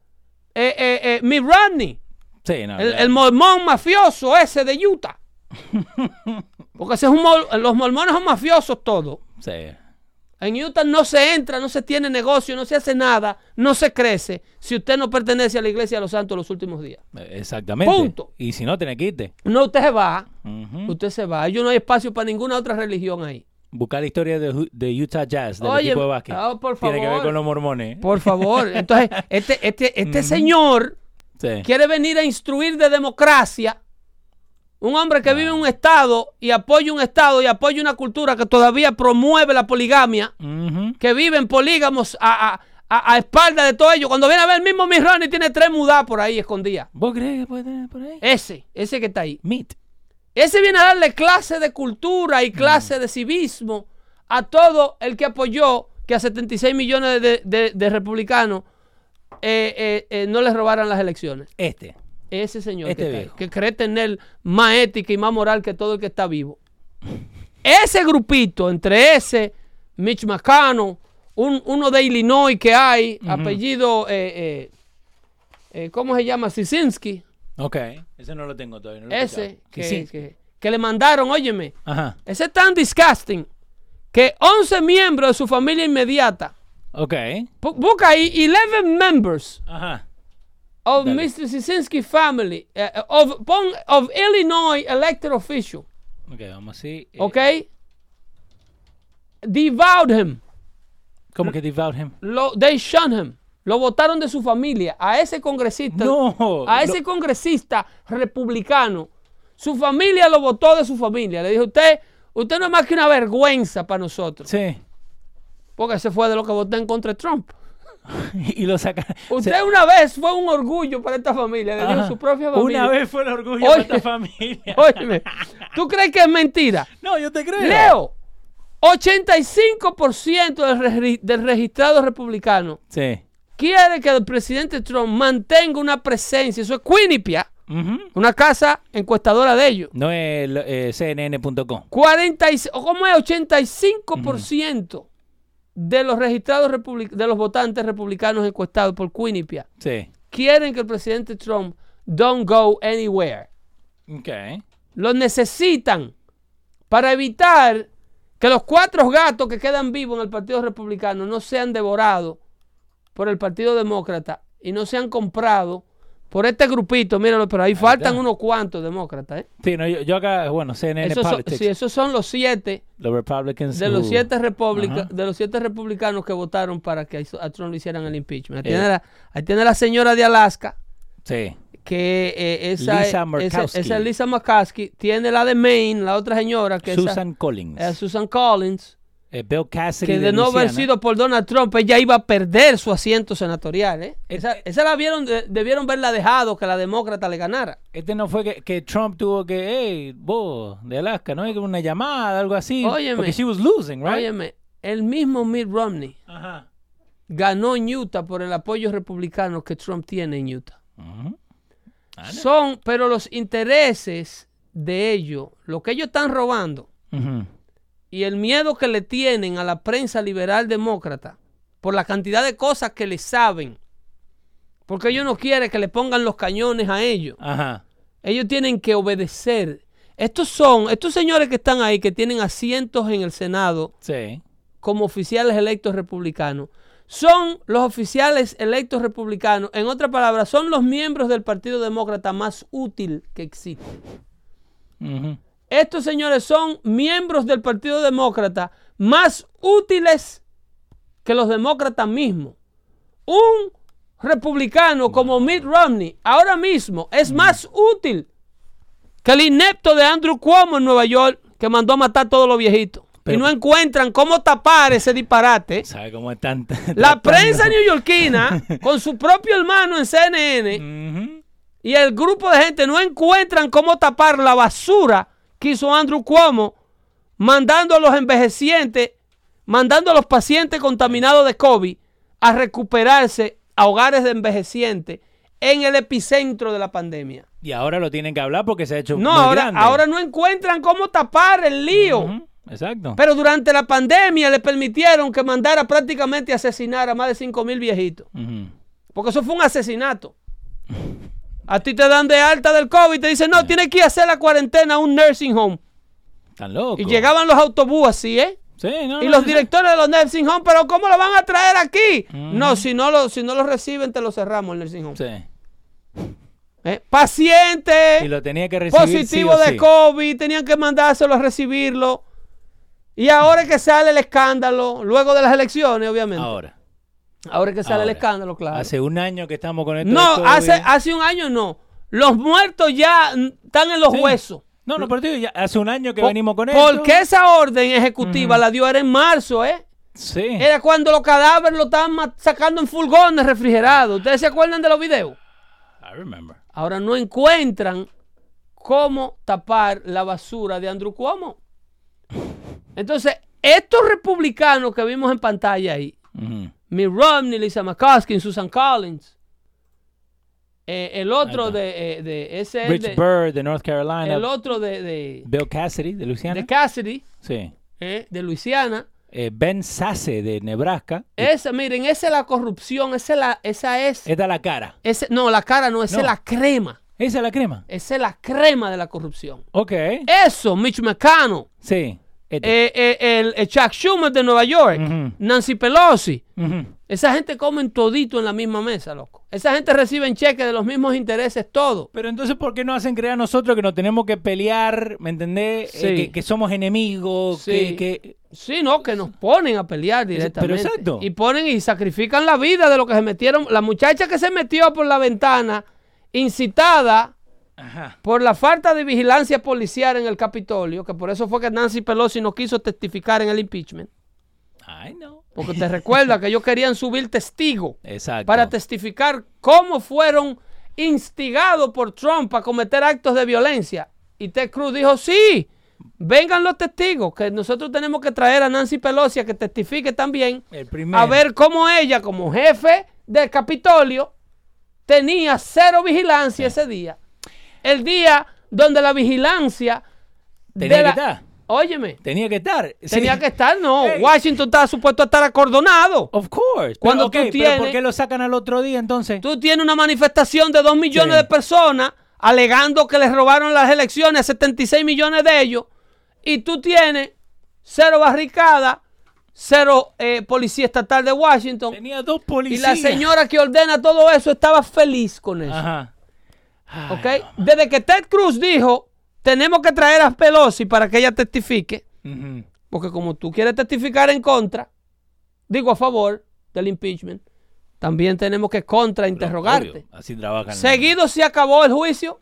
eh, eh, eh, Mitt Romney, Sí, no. el, mormón mafioso ese de Utah. Porque ese es un los mormones son mafiosos todos. Sí. En Utah no se entra, no se tiene negocio, no se hace nada, no se crece si usted no pertenece a la iglesia de los santos los últimos días. Eh, Exactamente. Punto. Y si no, tenés que irte. No, usted se va, usted se va. Yo no hay espacio para ninguna otra religión ahí. Buscar la historia de, Utah Jazz, del Oye, equipo de básquet. ah, por Tiene que ver favor. con los mormones. Por favor. Entonces, este, este, este señor Sí. quiere venir a instruir de democracia. Un hombre que vive en un estado y apoya un estado y apoya una cultura que todavía promueve la poligamia, Ujú. que viven polígamos a, a, a, a espalda de todo ello. Cuando viene a ver el mismo Mitt Romney tiene tres mudas por ahí escondidas. ¿Vos crees que puede tener por ahí? Ese, ese que está ahí. Meat. Ese viene a darle clase de cultura y clase de civismo a todo el que apoyó que a 76 millones de, de- de republicanos eh, eh, eh, no les robaran las elecciones. Este. Ese señor Este que, está que cree tener más ética y más moral que todo el que está vivo. Ese grupito, entre ese, Mitch McConnell, un- uno de Illinois que hay, apellido, eh, eh, eh, ¿cómo se llama? Sisinski. Ok. Ese no lo tengo todavía. no lo he Ese que, Sí. que- que le mandaron, óyeme, Ajá. ese es tan disgusting que 11 miembros de su familia inmediata, Ok. bu- busca ahí 11 members Ajá. Of Dale. Mr. Sisinski family, eh, of, pon- of Illinois elected official, Ok, vamos así. Eh, ¿ok? Devoured him, ¿Cómo que devout him? lo, they shunned him, lo votaron de su familia, a ese congresista, No. a ese lo- congresista republicano, su familia lo votó de su familia, le dijo, usted, usted no es más que una vergüenza para nosotros. Sí. Porque ese fue de lo que voté en contra de Trump. y lo saca. Usted se- una vez fue un orgullo para esta familia, le Ajá. su propia familia. Una vez fue el orgullo Oye. de esta familia. Óyeme, ¿tú crees que es mentira? No, yo te creo. Leo, 85% del, regri- del registrado republicano Sí. quiere que el presidente Trump mantenga una presencia, eso es Quinnipiac, Ujú. una casa encuestadora de ellos. No es eh, CNN.com. 40 y- o ¿Cómo es? 85% de los registrados de los votantes republicanos encuestados por Quinnipiac Sí. quieren que el presidente Trump don't go anywhere. Ok. Lo necesitan para evitar que los cuatro gatos que quedan vivos en el Partido Republicano no sean devorados por el Partido Demócrata y no sean comprados por este grupito, míralo, pero ahí faltan está. unos cuantos demócratas, ¿eh? Sí, no, yo, yo acá, bueno, CNN Esos son, Politics, sí, esos son los siete los Republicans. de los siete republica- de los siete republicanos que votaron para que a Trump le hicieran el impeachment. Ahí, Eh. tiene, la, ahí tiene la señora de Alaska, Sí. que eh, esa, Lisa esa, Murkowski. esa es Lisa McCaskey. Tiene la de Maine, la otra señora, que Susan Collins. eh, Susan Collins, eh, Bill Cassidy que de, no haber sido por Donald Trump, ella iba a perder su asiento senatorial. ¿eh? Esa, eh. esa la vieron, de- debieron verla dejado que la demócrata le ganara. Este no fue que, que Trump tuvo que, hey, vos, de Alaska, ¿no? Hay una llamada, algo así. Óyeme. Porque she was losing, right? Óyeme, el mismo Mitt Romney Ajá. ganó en Utah por el apoyo republicano que Trump tiene en Utah. Ah. Son, pero los intereses de ellos, lo que ellos están robando. Y el miedo que le tienen a la prensa liberal demócrata por la cantidad de cosas que le saben, porque ellos no quieren que le pongan los cañones a ellos. Ajá. Ellos tienen que obedecer. Estos son, estos señores que están ahí, que tienen asientos en el Senado Sí. como oficiales electos republicanos, son los oficiales electos republicanos. En otras palabras, son los miembros del Partido Demócrata más útil que existe. Estos señores son miembros del Partido Demócrata más útiles que los demócratas mismos. Un republicano como Mitt Romney ahora mismo es más útil que el inepto de Andrew Cuomo en Nueva York que mandó a matar a todos los viejitos. Pero- y no encuentran cómo tapar ese disparate. ¿Sabe cómo están? La prensa neoyorquina, con su propio hermano en CNN, y el grupo de gente no encuentran cómo tapar la basura que hizo Andrew Cuomo, mandando a los envejecientes, mandando a los pacientes contaminados de COVID a recuperarse a hogares de envejecientes en el epicentro de la pandemia. Y ahora lo tienen que hablar porque se ha hecho No, muy ahora, grande. ahora no encuentran cómo tapar el lío. Exacto. Pero durante la pandemia le permitieron que mandara prácticamente a asesinar a más de 5 mil viejitos. Porque eso fue un asesinato. A ti te dan de alta del COVID y te dicen, no, tienes que ir a hacer la cuarentena a un nursing home. Están locos. Y llegaban los autobús así, ¿eh? Sí, no, Y no, los no, directores de los nursing home, pero ¿cómo lo van a traer aquí? No, si no lo, si no lo reciben, te lo cerramos el nursing home. Sí. ¿Eh? Paciente Y lo tenía que recibir positivo sí de sí. COVID, tenían que mandárselo a recibirlo. Y ahora es que sale el escándalo, luego de las elecciones, obviamente. Ahora, Ahora. que sale el escándalo, claro. Hace un año que estamos con esto. No, hace, hace un año no. Los muertos ya están en los Sí. huesos. No, no, pero digo, ya hace un año que venimos con esto. Porque esa orden ejecutiva la dio era en marzo, ¿eh? Sí. Era cuando los cadáveres lo estaban sacando en furgones refrigerados. ¿Ustedes se acuerdan de los videos? I remember. Ahora no encuentran cómo tapar la basura de Andrew Cuomo. Entonces, estos republicanos que vimos en pantalla ahí. Mitt Romney, Lisa McCoskey, Susan Collins, eh, el otro de, eh, de ese es Rich de- Bird de North Carolina. el otro de, de, Bill Cassidy de Luisiana. de Cassidy, sí. eh, de Luisiana. Eh, ben Sasse de Nebraska. Esa, miren, esa es la corrupción, esa es la, esa es, Esta es la cara. ese- no, la cara no, esa No. es la crema, Esa es la crema. esa es la crema de la corrupción. Ok. Eso, Mitch McConnell, Sí. Este. eh, eh, el, el Chuck Schumer de Nueva York. Nancy Pelosi, esa gente comen todito en la misma mesa, loco. Esa gente recibe cheques de los mismos intereses, todo. Pero entonces, ¿por qué no hacen creer a nosotros que nos tenemos que pelear? ¿Me entendés? Eh, Sí. que, que somos enemigos. Sí. Que, que- Sí, no, que nos ponen a pelear directamente. exacto. Y ponen y sacrifican la vida de lo que se metieron. La muchacha que se metió por la ventana, incitada Ajá. por la falta de vigilancia policial en el Capitolio, que por eso fue que Nancy Pelosi no quiso testificar en el impeachment. Ay, no. Porque te recuerda que ellos querían subir testigos Exacto. para testificar cómo fueron instigados por Trump a cometer actos de violencia. Y Ted Cruz dijo, sí, vengan los testigos, que nosotros tenemos que traer a Nancy Pelosi a que testifique también, a ver cómo ella, como jefe del Capitolio, tenía cero vigilancia ese día. El día donde la vigilancia... Tenía de que la- estar. Óyeme, Tenía que estar. Sí. tenía que estar, no. Hey. Washington estaba supuesto a estar acordonado. Of course. Cuando pero, tú ¿por qué lo sacan al otro día entonces? Tú tienes una manifestación de 2 millones Sí. de personas alegando que les robaron las elecciones a 76 millones de ellos y tú tienes cero barricada, cero eh, policía estatal de Washington Tenía dos y policías. la señora que ordena todo eso estaba feliz con eso. Ajá. ¿Ok? Desde que Ted Cruz dijo, tenemos que traer a Pelosi para que ella testifique, porque como tú quieres testificar en contra, digo a favor del impeachment, también tenemos que contrainterrogarte. Así trabajan. Seguido se acabó el juicio.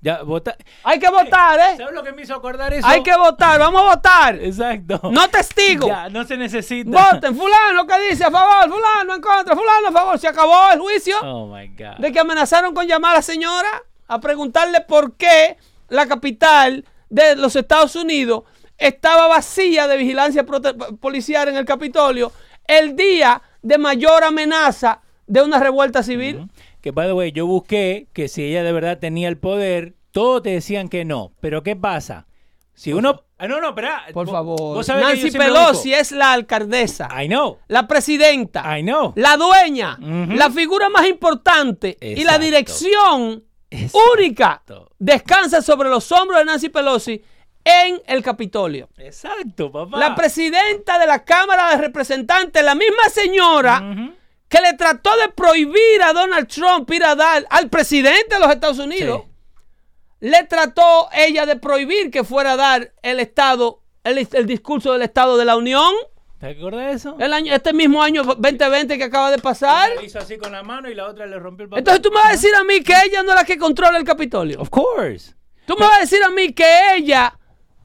Ya, vota. Hay que votar, ¿eh? ¿Sabes lo que me hizo acordar eso? Hay que votar, vamos a votar. Exacto. No testigo. Ya, no se necesita. Voten, fulano que dice a favor, fulano en contra, fulano a favor. Se acabó el juicio Oh my God. de que amenazaron con llamar a la señora a preguntarle por qué la capital de los Estados Unidos estaba vacía de vigilancia policial en el Capitolio el día de mayor amenaza de una revuelta civil. Que, by the way, yo busqué que si ella de verdad tenía el poder, todos te decían que no. Pero ¿qué pasa? Si uno... Ah, no, no, espera. Por Vos- favor. vos Nancy Pelosi es la alcaldesa, I know. la presidenta, I know. la dueña, la figura más importante y la dirección Exacto. única descansa sobre los hombros de Nancy Pelosi en el Capitolio. Exacto, papá. La presidenta de la Cámara de Representantes, la misma señora. Que le trató de prohibir a Donald Trump ir a dar al presidente de los Estados Unidos, Sí. le trató ella de prohibir que fuera a dar el Estado, el, el discurso del Estado de la Unión, ¿Te acuerdas de eso? el año, este mismo año 2020 que acaba de pasar. Una hizo así con la mano y la otra le rompió el papel. Entonces tú me vas a decir a mí que ella no es la que controla el Capitolio. Of course. Tú me vas a decir a mí que ella,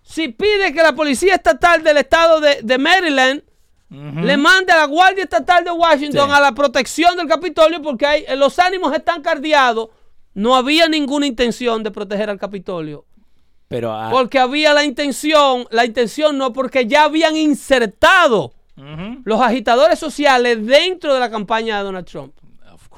si pide que la Policía Estatal del Estado de, de Maryland le mande a la Guardia Estatal de Washington Sí. a la protección del Capitolio porque hay, eh, los ánimos están cardeados, no había ninguna intención de proteger al Capitolio. Pero... ah, Porque había la intención, la intención no, porque ya habían insertado los agitadores sociales dentro de la campaña de Donald Trump.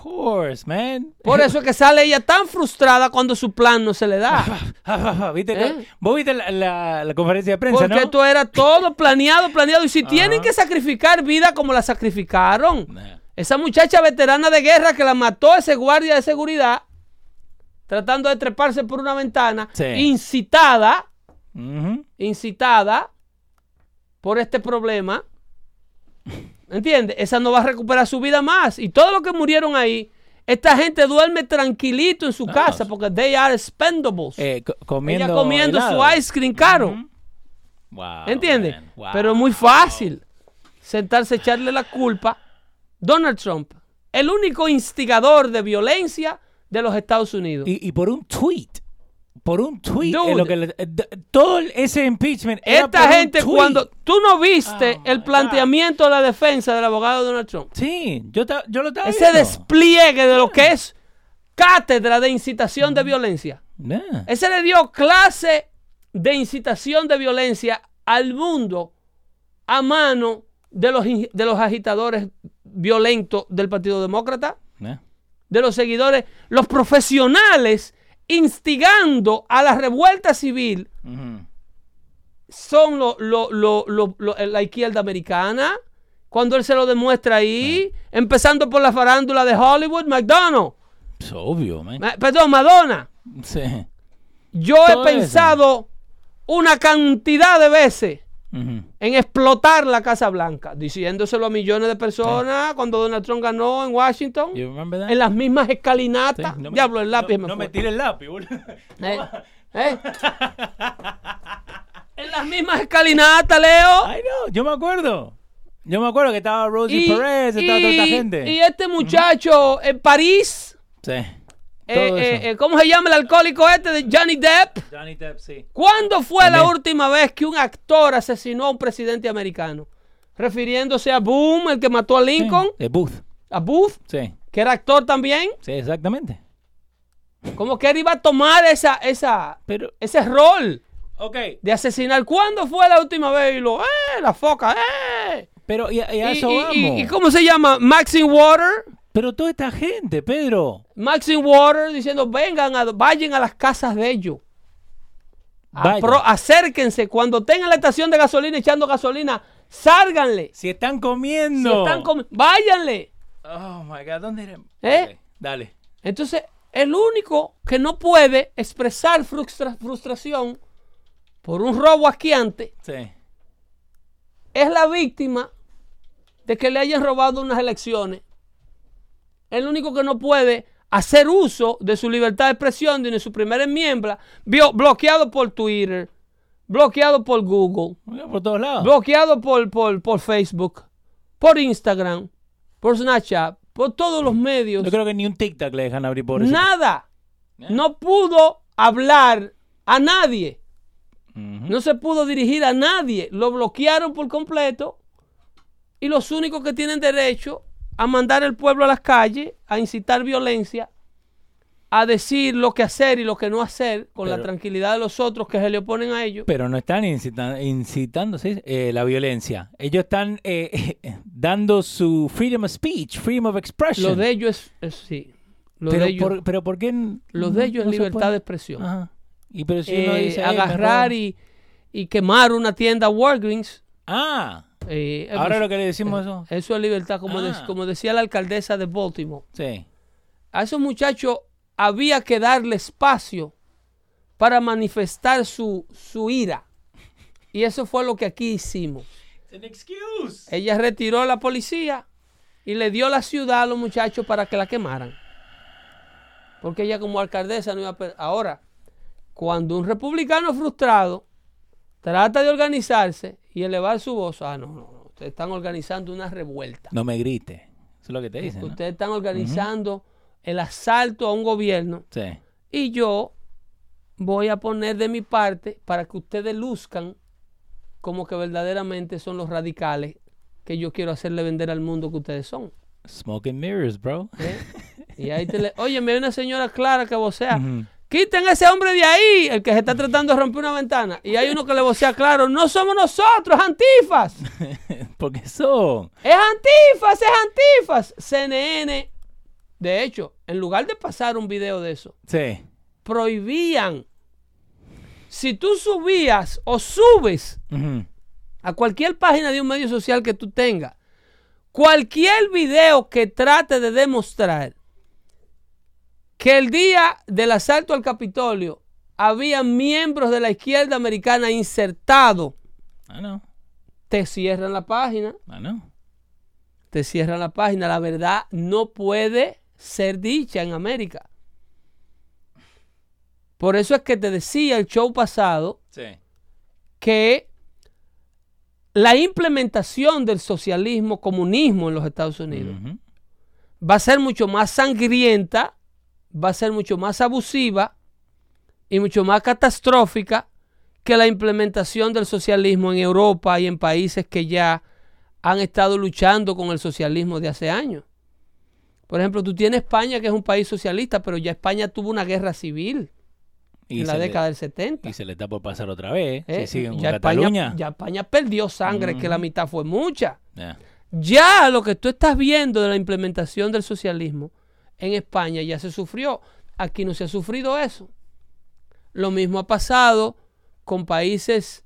Of course, man. Por eso es que sale ella tan frustrada cuando su plan no se le da. ¿Viste? ¿Eh? Vos viste la, la- la conferencia de prensa, Porque ¿no? esto era todo planeado, planeado. Y si tienen que sacrificar vida como la sacrificaron, Nah. esa muchacha veterana de guerra que la mató ese guardia de seguridad, tratando de treparse por una ventana, Sí. incitada, incitada por este problema. ¿Entiendes? Esa no va a recuperar su vida más. Y todo lo que murieron ahí, esta gente duerme tranquilito en su casa porque they are spendables. Eh, co- comiendo Ella comiendo helado. su ice cream caro. Wow, ¿Entiendes? Wow. Pero es muy fácil sentarse a echarle la culpa. Donald Trump, el único instigador de violencia de los Estados Unidos. Y, y por un tweet. Por un tweet. Dude. lo que le- eh, todo ese impeachment. era Esta por un gente, tweet. cuando tú no viste Oh, el planteamiento de la defensa del abogado de Donald Trump, Sí, yo, ta- yo lo estaba ese viendo. despliegue de lo que es cátedra de incitación de violencia, Nah. ese le dio clase de incitación de violencia al mundo a mano de los, de los agitadores violentos del Partido Demócrata. Nah. de los seguidores, los profesionales instigando a la revuelta civil son lo- lo- lo- la izquierda americana. Cuando él se lo demuestra ahí, empezando por la farándula de Hollywood, McDonald's, Es obvio, man. Ma- perdón, Madonna. Sí. Yo Todo he eso. pensado una cantidad de veces En explotar la Casa Blanca, diciéndoselo a millones de personas cuando Donald Trump ganó en Washington, en las mismas Sí, escalinatas. no me- Diablo, el lápiz no, me no me tire el lápiz, boludo. ¿Eh? ¿Eh? en las mismas escalinatas, Leo. Ay, no, yo me acuerdo. Yo me acuerdo que estaba Rosie Perez, estaba toda esta gente. y este muchacho en París, sí. Eh, eh, eh, ¿cómo se llama el alcohólico este de Johnny Depp? Johnny Depp, sí. ¿Cuándo fue la última vez que un actor asesinó a un presidente americano? Refiriéndose a Boom, el que mató a Lincoln, De Booth. a Booth, Sí. que era actor también. Sí, exactamente. Como que él iba a tomar esa, esa, Pero, ese rol ok. de asesinar. ¿Cuándo fue la última vez? Y lo, ¡eh! La foca, ¡eh! Pero, y, y a Y, eso y- vamos. y- y cómo se llama? Maxine Water. Pero toda esta gente, Pedro. Maxine Water diciendo, vengan, a, vayan a las casas de ellos. Apro- acérquense. Cuando tengan la estación de gasolina echando gasolina, sálganle. Si están Si comiendo. están comi- váyanle. Oh my God, ¿dónde era? ¿Eh? Dale. Entonces, el único que no puede expresar frustra- frustración por un robo asquiante Sí. es la víctima de que le hayan robado unas elecciones. El único que no puede hacer uso de su libertad de expresión, de su primera enmienda, vio bloqueado por Twitter, bloqueado por Google, Por todos lados. bloqueado por, por, por Facebook, por Instagram, por Snapchat, por todos los medios. Yo creo que ni un TikTok le dejan abrir por eso. Nada. No pudo hablar a nadie. No se pudo dirigir a nadie. Lo bloquearon por completo. Y los únicos que tienen derecho a mandar al pueblo a las calles, a incitar violencia, a decir lo que hacer y lo que no hacer, con la tranquilidad de los otros que se le oponen a ellos. Pero no están incita- incitando ¿sí? Eh, la violencia. Ellos están eh, dando su freedom of speech, freedom of expression. Lo de ellos es, es- sí. Lo pero, de ellos, por, pero ¿por qué? lo de ellos no es libertad puede? de expresión. Ajá. Y pero si uno Eh, dice, "Ey, me agarrar roban". y, y quemar una tienda Walgreens. Ah, eh, ahora pues, lo que le decimos eso. Eso es libertad, como, de- Ah. como decía la alcaldesa de Baltimore. Sí. A esos muchachos había que darle espacio para manifestar su, su ira. Y eso fue lo que aquí hicimos. Ella retiró a la policía y le dio la ciudad a los muchachos para que la quemaran. Porque ella como alcaldesa no iba a... Ahora, cuando un republicano frustrado trata de organizarse y elevar su voz, ah, no, no, no, ustedes están organizando una revuelta. No me grite. Eso es lo que te dicen. ¿no? Ustedes están organizando el asalto a un gobierno Sí. y yo voy a poner de mi parte para que ustedes luzcan como que verdaderamente son los radicales que yo quiero hacerle vender al mundo que ustedes son. Smoke and mirrors, bro. ¿eh? Y ahí te le... Oye, me hay una señora clara que vocea. Ujú. Quiten ese hombre de ahí, el que se está tratando de romper una ventana. Y hay uno que le vocea claro, no somos nosotros, es antifas. Porque son. Es antifas, es antifas. CNN, de hecho, en lugar de pasar un video de eso, Sí. prohibían. Si tú subías o subes a cualquier página de un medio social que tú tengas, cualquier video que trate de demostrar que el día del asalto al Capitolio había miembros de la izquierda americana insertados, Ah, no. te cierran la página, Ah, no. te cierran la página. La verdad no puede ser dicha en América. Por eso es que te decía el show pasado Sí. que la implementación del socialismo, comunismo en los Estados Unidos Ujú. va a ser mucho más sangrienta, va a ser mucho más abusiva y mucho más catastrófica que la implementación del socialismo en Europa y en países que ya han estado luchando con el socialismo de hace años. Por ejemplo, tú tienes España, que es un país socialista, pero ya España tuvo una guerra civil Y en la le- década del 70. Y se le está por pasar otra vez. ¿eh? Si siguen con ya, Cataluña. España, ya España perdió sangre, que la mitad fue mucha. Ya lo que tú estás viendo de la implementación del socialismo en España ya se sufrió. Aquí no se ha sufrido eso. Lo mismo ha pasado con países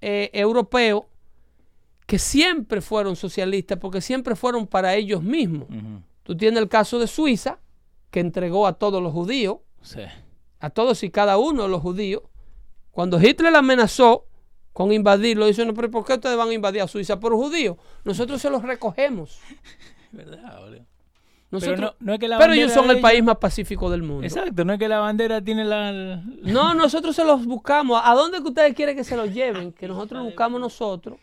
eh, europeos que siempre fueron socialistas porque siempre fueron para ellos mismos. Tú tienes el caso de Suiza, que entregó a todos los judíos, Sí. a todos y cada uno de los judíos. Cuando Hitler la amenazó con invadirlo, dice, no, pero ¿por qué ustedes van a invadir a Suiza por judíos? Nosotros se los recogemos. ¿Verdad, boludo? Nosotros- no- no es que la pero ellos son el ellos- país más pacífico del mundo. Exacto, no es que la bandera tiene la... No, nosotros se los buscamos. ¿A dónde que ustedes quieren que se los lleven? Que nosotros los buscamos nosotros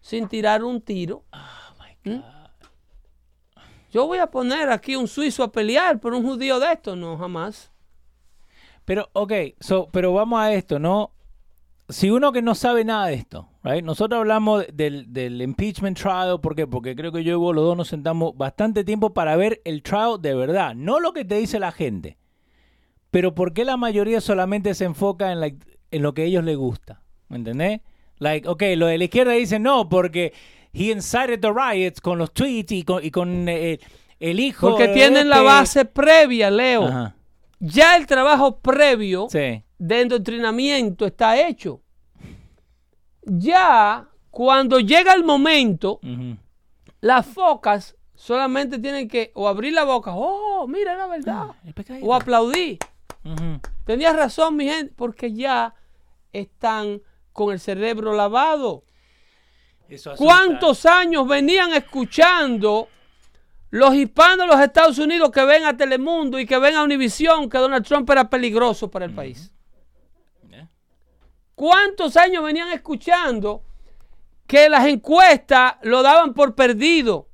sin tirar un tiro. ¿Mm? Yo voy a poner aquí un suizo a pelear por un judío de esto. No, jamás. Pero, ok, so, pero vamos a esto, ¿no? Si uno que no sabe nada de esto, right? Nosotros hablamos del, del impeachment trial, ¿por qué? Porque creo que yo y vos los dos nos sentamos bastante tiempo para ver el trial de verdad, no lo que te dice la gente. Pero ¿por qué la mayoría solamente se enfoca en, like, en lo que a ellos les gusta? ¿Me entendés? Like, ok, lo de la izquierda dice no, porque he incited the riots con los tweets y con, y con eh, el hijo. Porque tienen la este- base previa, Leo. Ajá, Ya el trabajo previo sí. De endoctrinamiento está hecho. Ya cuando llega el momento, las focas solamente tienen que o abrir la boca, oh, mira la verdad, pecadito. o aplaudir. Tenías razón, mi gente, porque ya están con el cerebro lavado. Eso. ¿Cuántos años venían escuchando los hispanos de los Estados Unidos que ven a Telemundo y que ven a Univisión que Donald Trump era peligroso para el país. ¿Cuántos años venían escuchando que las encuestas lo daban por perdido?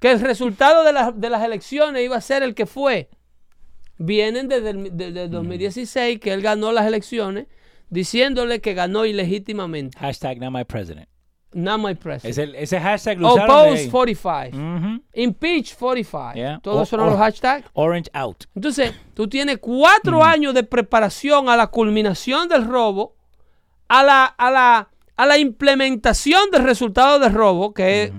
Que el resultado de, las- de las elecciones iba a ser el que fue. Vienen desde el desde el 2016 que él ganó las elecciones diciéndole que ganó ilegítimamente. Hashtag not my president. Not my president. Ese, ese hashtag lo Oppose ahí. 45. Ujú. Impeach 45. Yeah. Todos son los hashtags. Orange out. Entonces, tú tienes cuatro años de preparación a la culminación del robo, a la, a la, a la implementación del resultado del robo, que es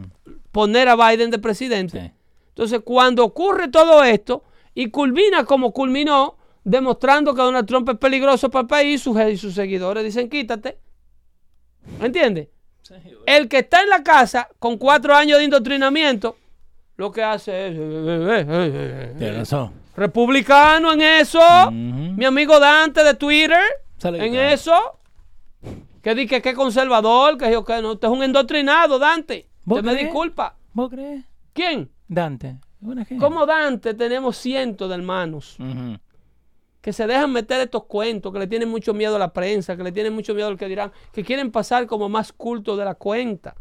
poner a Biden de presidente. Sí. Entonces, cuando ocurre todo esto y culmina como culminó, demostrando que Donald Trump es peligroso para el país, sus, y sus seguidores dicen quítate. ¿Entiendes? El que está en la casa con cuatro años de indoctrinamiento, lo que hace es... eh, eh, eh, eh, Tiene razón. republicano en eso. Ujú. Mi amigo Dante de Twitter, Sale en eso. Que dice que es conservador, que yo que no, usted es un endoctrinado, Dante. ¿Vos Usted me disculpa. ¿Vos crees? ¿Quién? Dante. Como Dante tenemos cientos de hermanos Ujú. Que se dejan meter estos cuentos, que le tienen mucho miedo a la prensa, que le tienen mucho miedo al que dirán, que quieren pasar como más culto de la cuenta,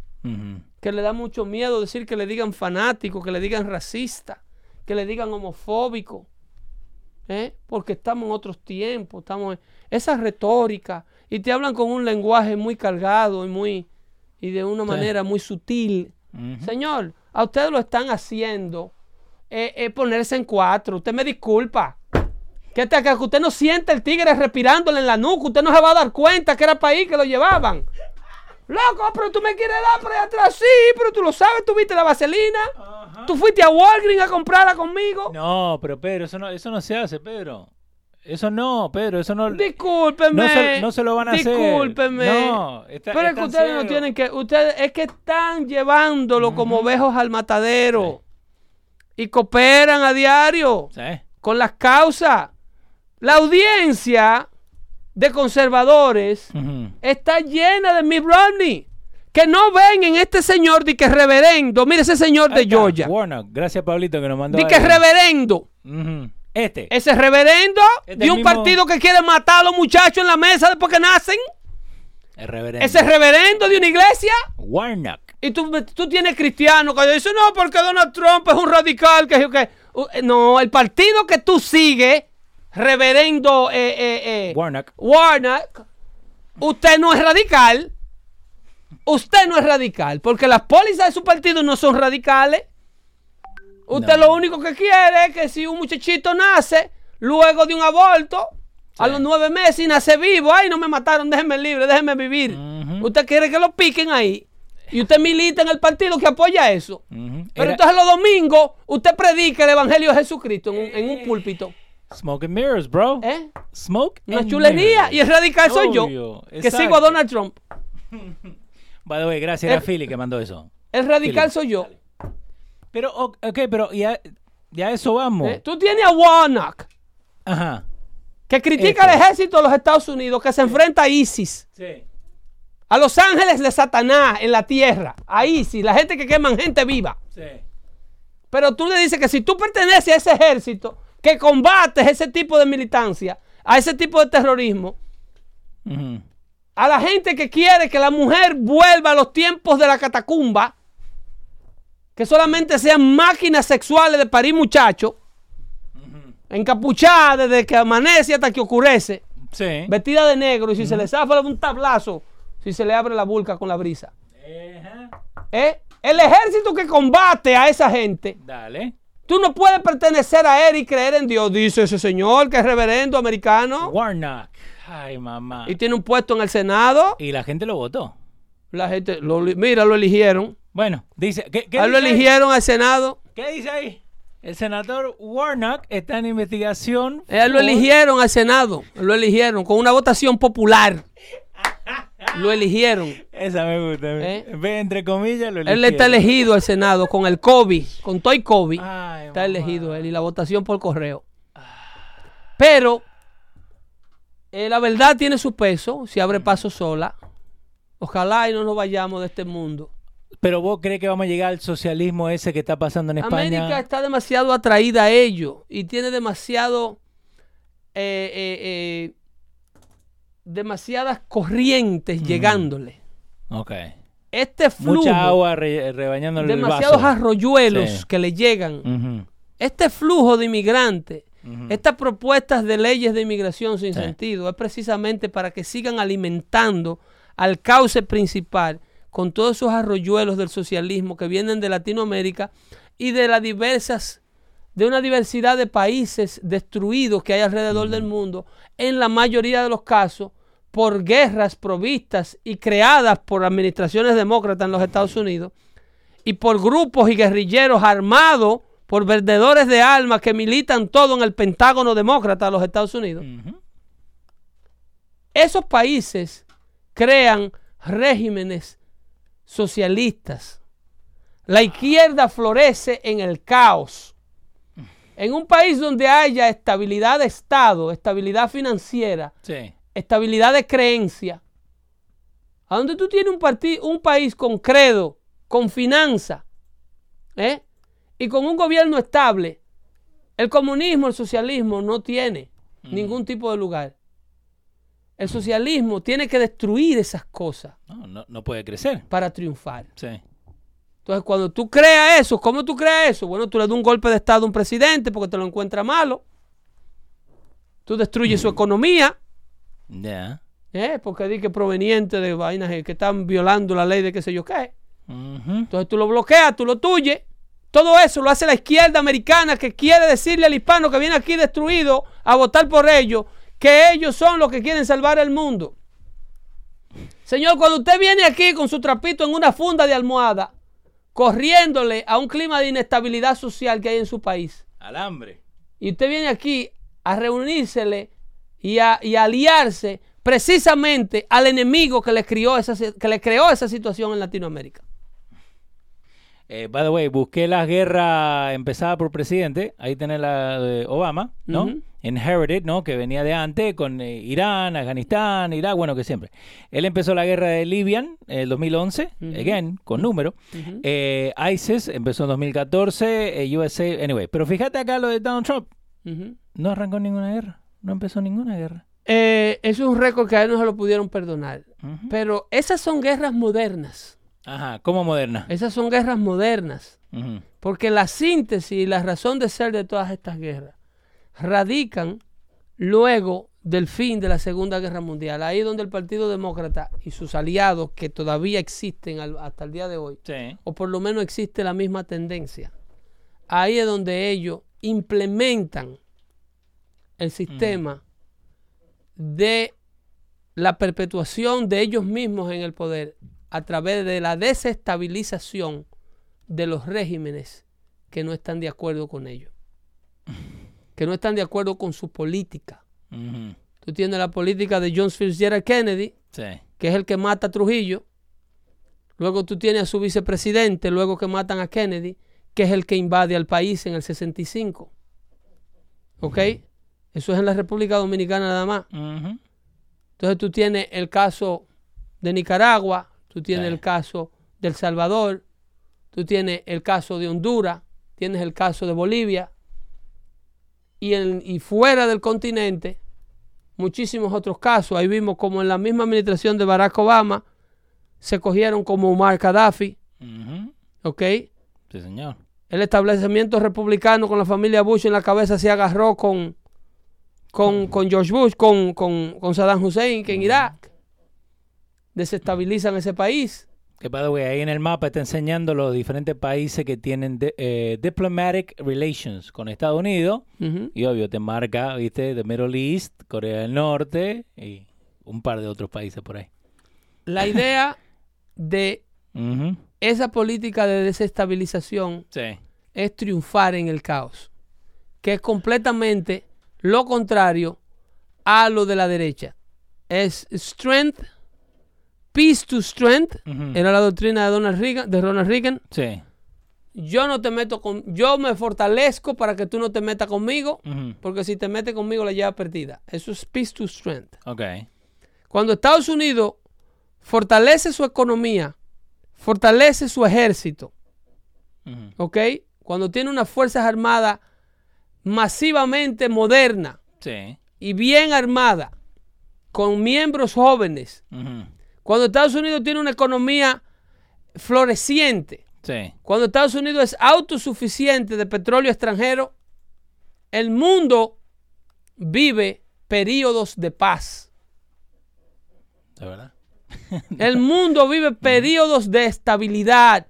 que le da mucho miedo decir que le digan fanático, que le digan racista, que le digan homofóbico, ¿eh? porque estamos en otros tiempos, estamos en esa retórica y te hablan con un lenguaje muy cargado y muy y de una manera muy sutil. Señor, a ustedes lo están haciendo eh, eh, ponerse en cuatro. Usted me disculpa. Que, te- que usted no siente el tigre respirándole en la nuca. Usted no se va a dar cuenta que era para ahí que lo llevaban. Loco, pero tú me quieres dar por ahí atrás. Sí, pero tú lo sabes. Tú viste la vaselina. Tú fuiste a Walgreens a comprarla conmigo. No, pero Pedro, eso no, eso no se hace, Pedro. Eso no, Pedro, eso no. Discúlpenme. No se- no se lo van a hacer. Discúlpenme. No, está- Pero es que ustedes no tienen que. Ustedes es que están llevándolo como ovejos al matadero. Y cooperan a diario ¿Sí? con las causas. La audiencia de conservadores está llena de Mitt Romney. Que no ven en este señor de que es reverendo. Mire ese señor de Georgia. Warnock, gracias Pablito que nos mandó. De que reverendo. Este. Ese reverendo Es de un mismo- partido que quiere matar a los muchachos en la mesa después que nacen. El reverendo. Ese reverendo de una iglesia. Warnock. Y tú, tú tienes cristianos que dicen, no, porque Donald Trump es un radical. Que, que- uh, no, el partido que tú sigues, reverendo eh, eh, eh, Warnock. Warnock, usted no es radical. Usted no es radical, porque las pólizas de su partido no son radicales. Usted No. lo único que quiere es que si un muchachito nace luego de un aborto, a los nueve meses y nace vivo, ay, no me mataron, déjenme libre, déjenme vivir. Usted quiere que lo piquen ahí. Y usted milita en el partido que apoya eso. Pero Era entonces los domingos usted predica el Evangelio de Jesucristo en un, en un púlpito. Smoke and mirrors, bro. ¿Eh? Smoke and chulería. mirrors. Y el radical soy yo. Obvio, Que exacto. sigo a Donald Trump. By the way, gracias a El- Philly que mandó eso. El radical soy yo. Pero, o- ok, pero ya, ya eso vamos. ¿Eh? Tú tienes a Warnock, Ajá. que critica Este. al ejército de los Estados Unidos, que se enfrenta a ISIS. Sí. A los ángeles de Satanás en la tierra. A ISIS, la gente que queman gente viva. Sí. Pero tú le dices que si tú perteneces a ese ejército, que combates ese tipo de militancia, a ese tipo de terrorismo, a la gente que quiere que la mujer vuelva a los tiempos de la catacumba, que solamente sean máquinas sexuales de parir muchachos, encapuchadas desde que amanece hasta que oscurece, Sí. vestida de negro, y si se le zafa un tablazo, si se le abre la vulca con la brisa. ¿Eh? El ejército que combate a esa gente, Dale. Tú no puedes pertenecer a él y creer en Dios, dice ese señor que es reverendo americano Warnock. Ay, mamá. y tiene un puesto en el Senado. Y la gente lo votó. La gente, lo, mira, lo eligieron. Bueno, dice. ¿Qué, qué lo dice ahí? eligieron al Senado. ¿Qué dice ahí? El senador Warnock está en investigación. Él lo eligieron al Senado. Lo eligieron con una votación popular. Lo eligieron. Esa me gusta. ¿Eh? Entre comillas, lo Él está eligieron. elegido al Senado con el COVID, con Toy COVID. Ay, Está mamá. elegido él y la votación por correo. Pero eh, la verdad tiene su peso, si abre paso sola. Ojalá y no nos vayamos de este mundo Pero vos crees que vamos a llegar al socialismo ese que está pasando en España. América está demasiado atraída a ello y tiene demasiado eh, eh, eh, demasiadas corrientes llegándole. Ok. Este flujo, Mucha agua re- rebañándole el demasiados vaso. arroyuelos Sí. que le llegan. Este flujo de inmigrantes, estas propuestas de leyes de inmigración sin Sí. sentido, es precisamente para que sigan alimentando al cauce principal con todos esos arroyuelos del socialismo que vienen de Latinoamérica y de las diversas, de una diversidad de países destruidos que hay alrededor del mundo, en la mayoría de los casos por guerras provistas y creadas por administraciones demócratas en los Estados Unidos y por grupos y guerrilleros armados por vendedores de armas que militan todo en el Pentágono demócrata de los Estados Unidos. Esos países crean regímenes socialistas. La izquierda florece en el caos. En un país donde haya estabilidad de Estado, estabilidad financiera, Sí. estabilidad de creencia, a donde tú tienes un, país con credo, con finanza, ¿eh? y con un gobierno estable, el comunismo, el socialismo no tiene ningún tipo de lugar. El socialismo tiene que destruir esas cosas No, no, no puede crecer. para triunfar. Sí. Entonces, cuando tú creas eso, ¿cómo tú creas eso? Bueno, tú le das un golpe de Estado a un presidente porque te lo encuentra malo. Tú destruyes su economía. Ya. ¿eh? Porque di que proveniente de vainas eh, que están violando la ley de qué sé yo qué. Entonces tú lo bloqueas, tú lo tuyes. Todo eso lo hace la izquierda americana que quiere decirle al hispano que viene aquí destruido a votar por ellos, que ellos son los que quieren salvar el mundo. Señor, cuando usted viene aquí con su trapito en una funda de almohada, corriéndole a un clima de inestabilidad social que hay en su país, Alambre. y usted viene aquí a reunírsele y a, y a aliarse precisamente al enemigo que le, crió esa, que le creó esa situación en Latinoamérica. Eh, by the way, busqué la guerra empezada por presidente. Ahí tenés la de Obama, ¿no? Ujú. Inherited, ¿no? Que venía de antes con eh, Irán, Afganistán, Irak, bueno, que siempre. Él empezó la guerra de Libyan en el 2011, again, con número. Eh, ISIS empezó en 2014, eh, USA, anyway. Pero fíjate acá lo de Donald Trump. No arrancó ninguna guerra. No empezó ninguna guerra. Es un récord que a él no se lo pudieron perdonar. Pero esas son guerras modernas. Ajá, como moderna. Esas son guerras modernas. Porque la síntesis y la razón de ser de todas estas guerras radican luego del fin de la Segunda Guerra Mundial. Ahí donde el Partido Demócrata y sus aliados, que todavía existen al- hasta el día de hoy, Sí. o por lo menos existe la misma tendencia. Ahí es donde ellos implementan el sistema de la perpetuación de ellos mismos en el poder a través de la desestabilización de los regímenes que no están de acuerdo con ellos, que no están de acuerdo con su política. Tú tienes la política de John Fitzgerald Kennedy, Sí. que es el que mata a Trujillo. Luego tú tienes a su vicepresidente, luego que matan a Kennedy, que es el que invade al país en el 65. ¿Ok? Eso es en la República Dominicana nada más. Entonces tú tienes el caso de Nicaragua, tú tienes Sí. el caso de El Salvador, tú tienes el caso de Honduras, tienes el caso de Bolivia, y, en- y fuera del continente, muchísimos otros casos. Ahí vimos como en la misma administración de Barack Obama se cogieron como Omar Gaddafi. ¿ok? Sí, señor. El establecimiento republicano con la familia Bush en la cabeza se agarró con, con, con George Bush, con, con, con Saddam Hussein, que en Irak desestabilizan ese país. Que the way, ahí en el mapa está enseñando los diferentes países que tienen de- eh, diplomatic relations con Estados Unidos. Y obvio, te marca, viste, de Middle East, Corea del Norte y un par de otros países por ahí. La idea de esa política de desestabilización Sí. es triunfar en el caos, que es completamente lo contrario a lo de la derecha. Es strength, peace to strength, era la doctrina de Donald Reagan, de Ronald Reagan. Sí. Yo no te meto con, yo me fortalezco para que tú no te metas conmigo, porque si te metes conmigo la llevas perdida. Eso es peace to strength. Ok. Cuando Estados Unidos fortalece su economía fortalece su ejército, Ujú. ¿ok? Cuando tiene unas fuerzas armadas masivamente modernas Sí. y bien armadas, con miembros jóvenes. Cuando Estados Unidos tiene una economía floreciente, Sí. cuando Estados Unidos es autosuficiente de petróleo extranjero, el mundo vive periodos de paz. ¿De verdad? El mundo vive periodos de estabilidad.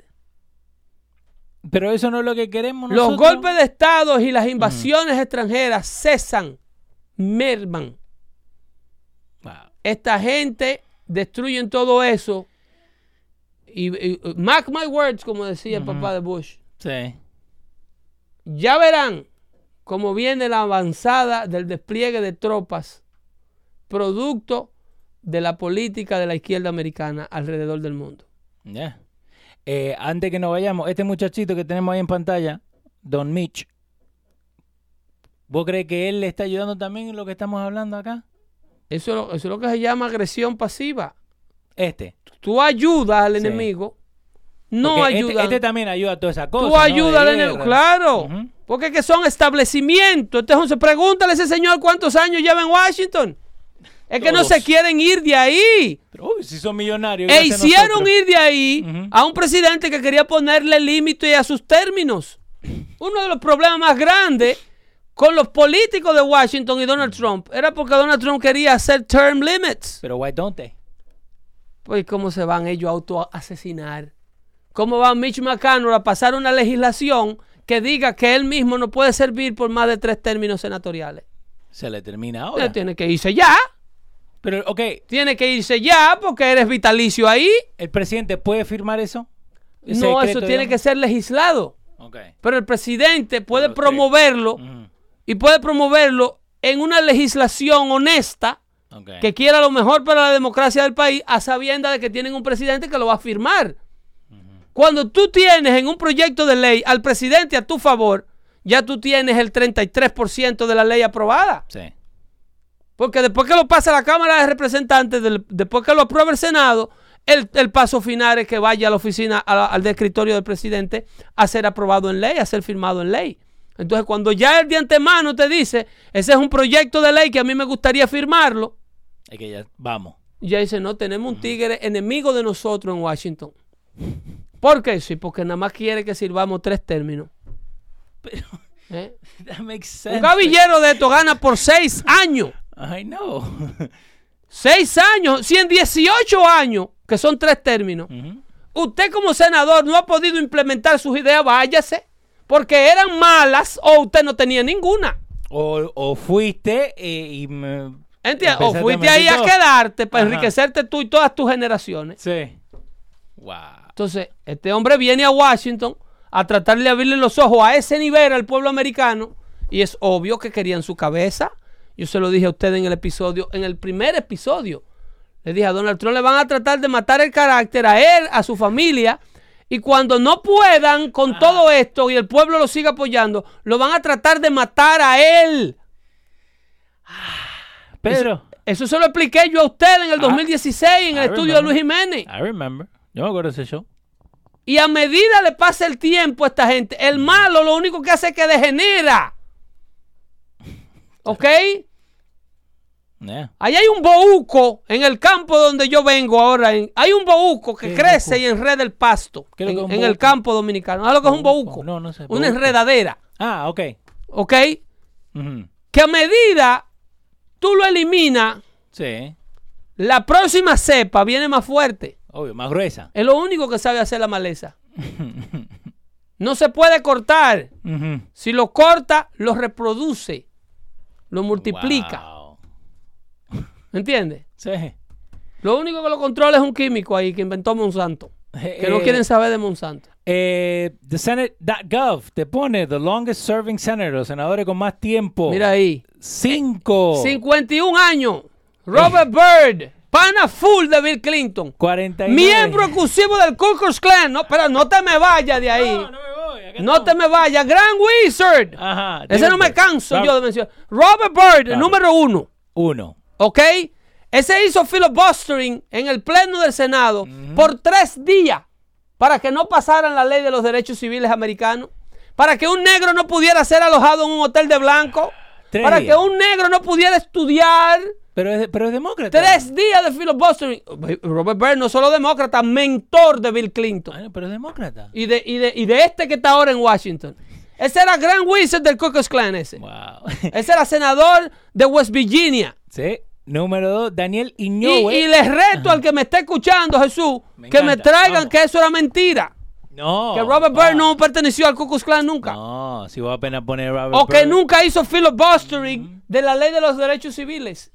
Pero eso no es lo que queremos Los nosotros. golpes de Estado y las invasiones extranjeras cesan, merman. Wow. Esta gente destruyen todo eso. Y, y- mark my words, como decía el papá de Bush. Sí. Ya verán cómo viene la avanzada del despliegue de tropas, producto de la política de la izquierda americana alrededor del mundo. Ya. Eh, antes que nos vayamos, este muchachito que tenemos ahí en pantalla, Don Mitch, ¿vos crees que él le está ayudando también en lo que estamos hablando acá? Eso, es lo- eso es lo que se llama agresión pasiva. Este. Tú ayudas al Sí. enemigo, no Porque ayudas. Este, este también ayuda a toda esa cosa. Tú ¿no? De ayudas al enemigo, claro. Porque es que son establecimientos. Entonces, pregúntale a ese señor cuántos años lleva en Washington. Es que no se quieren ir de ahí. Pero, uy, si son millonarios. E hicieron ir de ahí a un presidente que quería ponerle límite a sus términos. Uno de los problemas más grandes con los políticos de Washington y Donald Trump era porque Donald Trump quería hacer term limits. Pero why don't they? Pues cómo se van ellos a autoasesinar. ¿Cómo va Mitch McConnell a pasar una legislación que diga que él mismo no puede servir por más de tres términos senatoriales? Se le termina ahora. tiene que irse ya. Pero, ok, Tiene que irse ya porque eres vitalicio ahí. ¿el presidente puede firmar eso? No, eso tiene que ser legislado. Ok. Pero el presidente puede Pero, promoverlo. Y puede promoverlo en una legislación honesta que quiera lo mejor para la democracia del país a sabienda de que tienen un presidente que lo va a firmar. Cuando tú tienes en un proyecto de ley al presidente a tu favor, ya tú tienes el 33% de la ley aprobada. Sí. Porque después que lo pasa la Cámara de Representantes, del- después que lo aprueba el Senado, el, el paso final es que vaya a la oficina, a la- al escritorio del presidente, a ser aprobado en ley, a ser firmado en ley. Entonces, cuando ya el de antemano te dice, ese es un proyecto de ley que a mí me gustaría firmarlo, Es que ya, vamos. ya dice, no, tenemos un tigre enemigo de nosotros en Washington. ¿Por qué? Sí, porque nada más quiere que sirvamos tres términos. Pero, ¿eh? that makes sense. Un gavillero de esto gana por seis años. I know. Seis años, si en 18 años, que son tres términos, usted como senador no ha podido implementar sus ideas, váyase. Porque eran malas o usted no tenía ninguna. o, o fuiste eh, y me... ¿Entiendes? O fuiste ahí a quedarte para Ajá. enriquecerte tú y todas tus generaciones. Sí. Wow. Entonces, este hombre viene a Washington a tratar de abrirle los ojos a ese nivel al pueblo americano y es obvio que querían su cabeza. Yo se lo dije a usted en el episodio, en el primer episodio. Le dije a Donald Trump le van a tratar de matar el carácter a él, a su familia. Y cuando no puedan con todo esto y el pueblo lo siga apoyando, lo van a tratar de matar a él. Pedro, Eso se lo expliqué yo a usted en el 2016 en el I estudio de. Luis Jiménez. I remember. Yo me acuerdo de ese show. Y a medida le pasa el tiempo a esta gente, el malo lo único que hace es que degenera. ¿Ok? Yeah. Ahí hay un bohuco en el campo donde yo vengo ahora. en- hay un bohuco que ¿Qué crece y enreda el pasto ¿Qué es en, el campo dominicano. ¿Sabes lo que es un Bohuco? bohuco? No, no sé. Una enredadera. Ah, ok. ¿Ok? Que a medida tú lo eliminas, Sí. la próxima cepa viene más fuerte. Obvio, más gruesa. Es lo único que sabe hacer la maleza. No se puede cortar. Si lo corta, lo reproduce, lo multiplica. Wow. ¿Entiendes? Sí. Lo único que lo controla es un químico ahí que inventó Monsanto. Que no Eh, quieren saber de Monsanto. Eh, the Senate.gov te pone the longest serving senator, los senadores con más tiempo. Mira ahí. Cinco. 51 años. Robert Byrd. Pana full de Bill Clinton. 49. Miembro exclusivo del Ku Klux Klan. No, pero no te me vayas de ahí. No, no me voy. acá No te me vayas. Grand Wizard. Ajá. Ese no me canso Robert. yo de mencionar. Robert Byrd, el Robert. número uno. Uno. ¿Ok? Ese hizo filibustering en el pleno del Senado por tres días. para que no pasaran la ley de los derechos civiles americanos, para que un negro no pudiera ser alojado en un hotel de blanco, Tres para días. que un negro no pudiera estudiar. Pero es, pero es demócrata. Tres días de filibustering. Robert Byrd no solo demócrata, mentor de Bill Clinton. Bueno, pero es demócrata. Y de, y, de, y de este que está ahora en Washington. Ese era Grand Wizard del Ku Klux Klan ese. Wow. Ese era senador de West Virginia. sí. Número dos, Daniel Iñoue. y les reto al que me esté escuchando, Jesús, Me que me traigan Vamos. que eso era mentira. No. que Robert. Byrd no perteneció al Ku Klux Klan nunca. No, si voy a apenas poner Robert o que nunca hizo filibustering de la ley de los derechos civiles.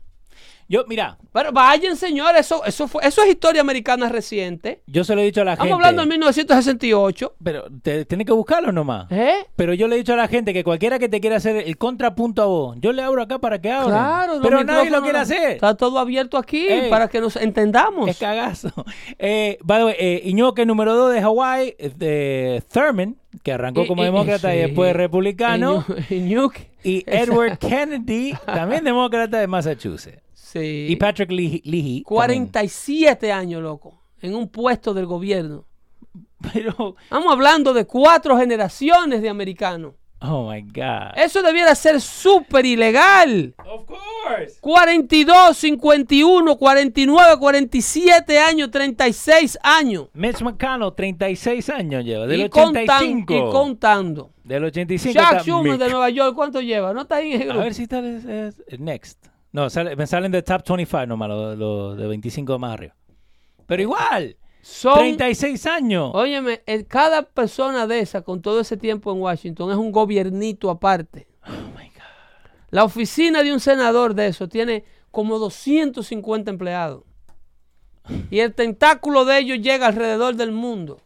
Yo, mira, Pero vayan, señores, eso, eso, fue, eso es historia americana reciente. yo se lo he dicho a la Estamos gente. hablando de 1968. Pero te, tienes que buscarlo nomás. ¿Eh? Pero yo le he dicho a la gente que cualquiera que te quiera hacer el contrapunto a vos, yo le abro acá para que hable. Claro, pero nadie lo quiere hacer. Está todo abierto aquí Ey. para que nos entendamos. Es cagazo. Eh, by the way, eh, Iñoque número 2 de Hawái, eh, de Thurman, que arrancó como y- demócrata y, después republicano. Iñuque. Y Edward Kennedy, también demócrata de Massachusetts. Sí. Y Patrick Leahy. Leahy también. 47 años, loco, en un puesto del gobierno. Pero, Estamos hablando de cuatro generaciones de americanos. oh my God. Eso debiera ser súper ilegal. Of course. 42, 51, 49, 47 años, 36 años. Mitch McConnell, 36 años lleva, del y, contan- 85. y contando. Del 85. Chuck está Schumer Mick. de Nueva York, ¿cuánto lleva? No está ahí en A grupo. ver si tal es, es- es next. No, sale- me salen de top 25 nomás, los de 25 más arriba. Pero igual, Son, 36 años. óyeme, el- cada persona de esa con todo ese tiempo en Washington es un gobiernito aparte. Oh my God. La oficina de un senador de eso tiene como 250 empleados. Y el tentáculo de ellos llega alrededor del mundo.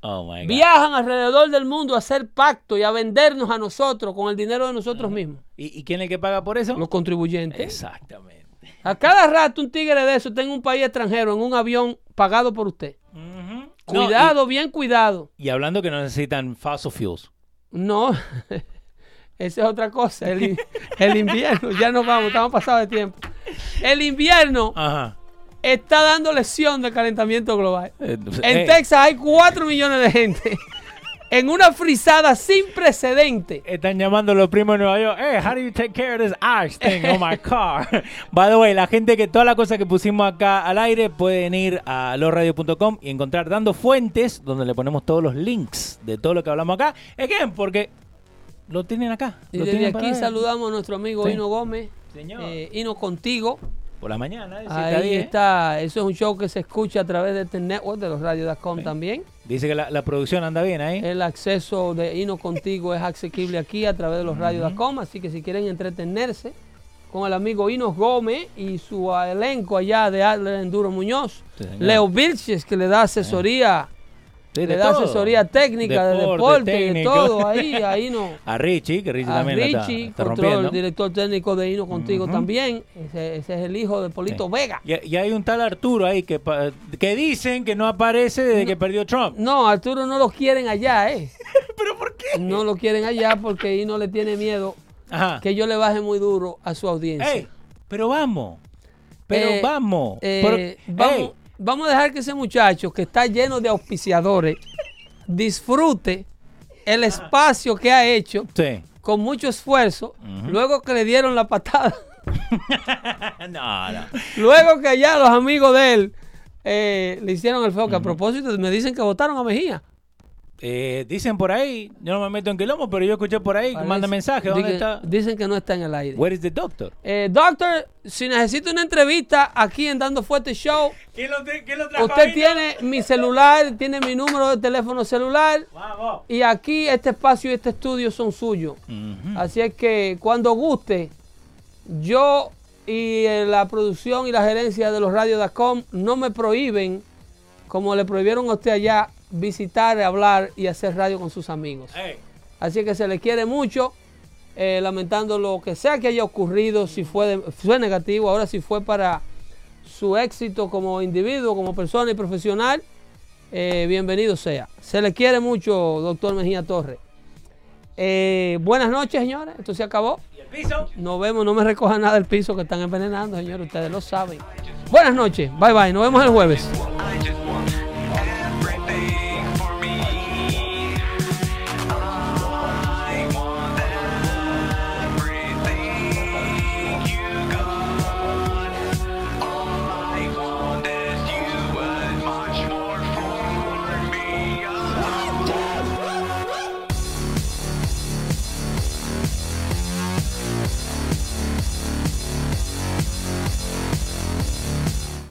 Oh my God. Viajan alrededor del mundo a hacer pacto y a vendernos a nosotros con el dinero de nosotros mismos. ¿Y, y quién es el que paga por eso? Los contribuyentes. Exactamente. A cada rato un tigre de eso está en un país extranjero, en un avión pagado por usted. Cuidado, bien cuidado. No, y, y hablando que no necesitan fossil fuels. No, esa es otra cosa. El, el invierno, ya nos vamos, estamos pasados de tiempo. El invierno Ajá. Está dando lesión del calentamiento global. Eh, En eh, Texas hay 4 millones de gente en una frisada sin precedente. Están llamando los primos de Nueva York. Hey, how do you take care of this ice thing on my car? By the way, la gente que toda la cosa que pusimos acá al aire pueden ir a losradio.com y encontrar dando fuentes donde le ponemos todos los links de todo lo que hablamos acá. Again, porque lo tienen acá. Y lo desde tienen aquí saludamos a nuestro amigo Sí. Hino Gómez. Señor. Eh, Hino contigo. Por la mañana. de a Ahí está. Eso es un show que se escucha a través de este network de los radios.com también. Dice que la, la producción anda bien ahí. El acceso de Hino Contigo es asequible aquí a través de los radios.com, así que si quieren entretenerse con el amigo Hino Gómez y su elenco allá de Adler Enduro Muñoz, Sí. Leo Vilches que le da asesoría, Sí, le de da todo. asesoría técnica de Deporte, deporte y de todo ahí, a Hino. A Richie, que Richie A también la está, Richie, está control, rompiendo. director técnico de Hino Contigo también. Ese, ese es el hijo de Polito Sí. Vega. Y, y hay un tal Arturo ahí que, que dicen que no aparece desde que perdió Trump. No, Arturo no lo quieren allá, ¿eh? ¿Pero por qué? No lo quieren allá porque Hino le tiene miedo Ajá. que yo le baje muy duro a su audiencia. Ey, pero vamos. Pero Eh, vamos. Eh, vamos, ey, vamos a dejar que ese muchacho que está lleno de auspiciadores disfrute el espacio que ha hecho sí. con mucho esfuerzo, luego que le dieron la patada, no, no. luego que allá los amigos de él eh, le hicieron el feo, que a propósito me dicen que votaron a Mejía. Eh, dicen por ahí, yo no me meto en quilombo, pero yo escuché por ahí que manda mensaje. ¿Dónde Dicen- está? Dicen que no está en el aire. Where is the doctor? Eh, doctor, si necesita una entrevista aquí en Dando Fuerte Show, ¿Quién lo, quién lo usted tiene mi celular, tiene mi número de teléfono celular. Vamos. Y aquí este espacio y este estudio son suyos. Así es que cuando guste, yo y eh, la producción y la gerencia de los radios.com no me prohíben, como le prohibieron a usted allá, visitar, hablar y hacer radio con sus amigos. Así que se le quiere mucho, eh, lamentando lo que sea que haya ocurrido, si fue, de- fue negativo, ahora si fue para su éxito como individuo, como persona y profesional, eh, bienvenido sea. Se le quiere mucho, doctor Mejía Torres. Eh, buenas noches, señores. Esto se acabó. ¿Y el piso? Nos vemos. No me recojan nada del piso que están envenenando, señores. Ustedes lo saben. Buenas noches. Bye bye. Nos vemos el jueves.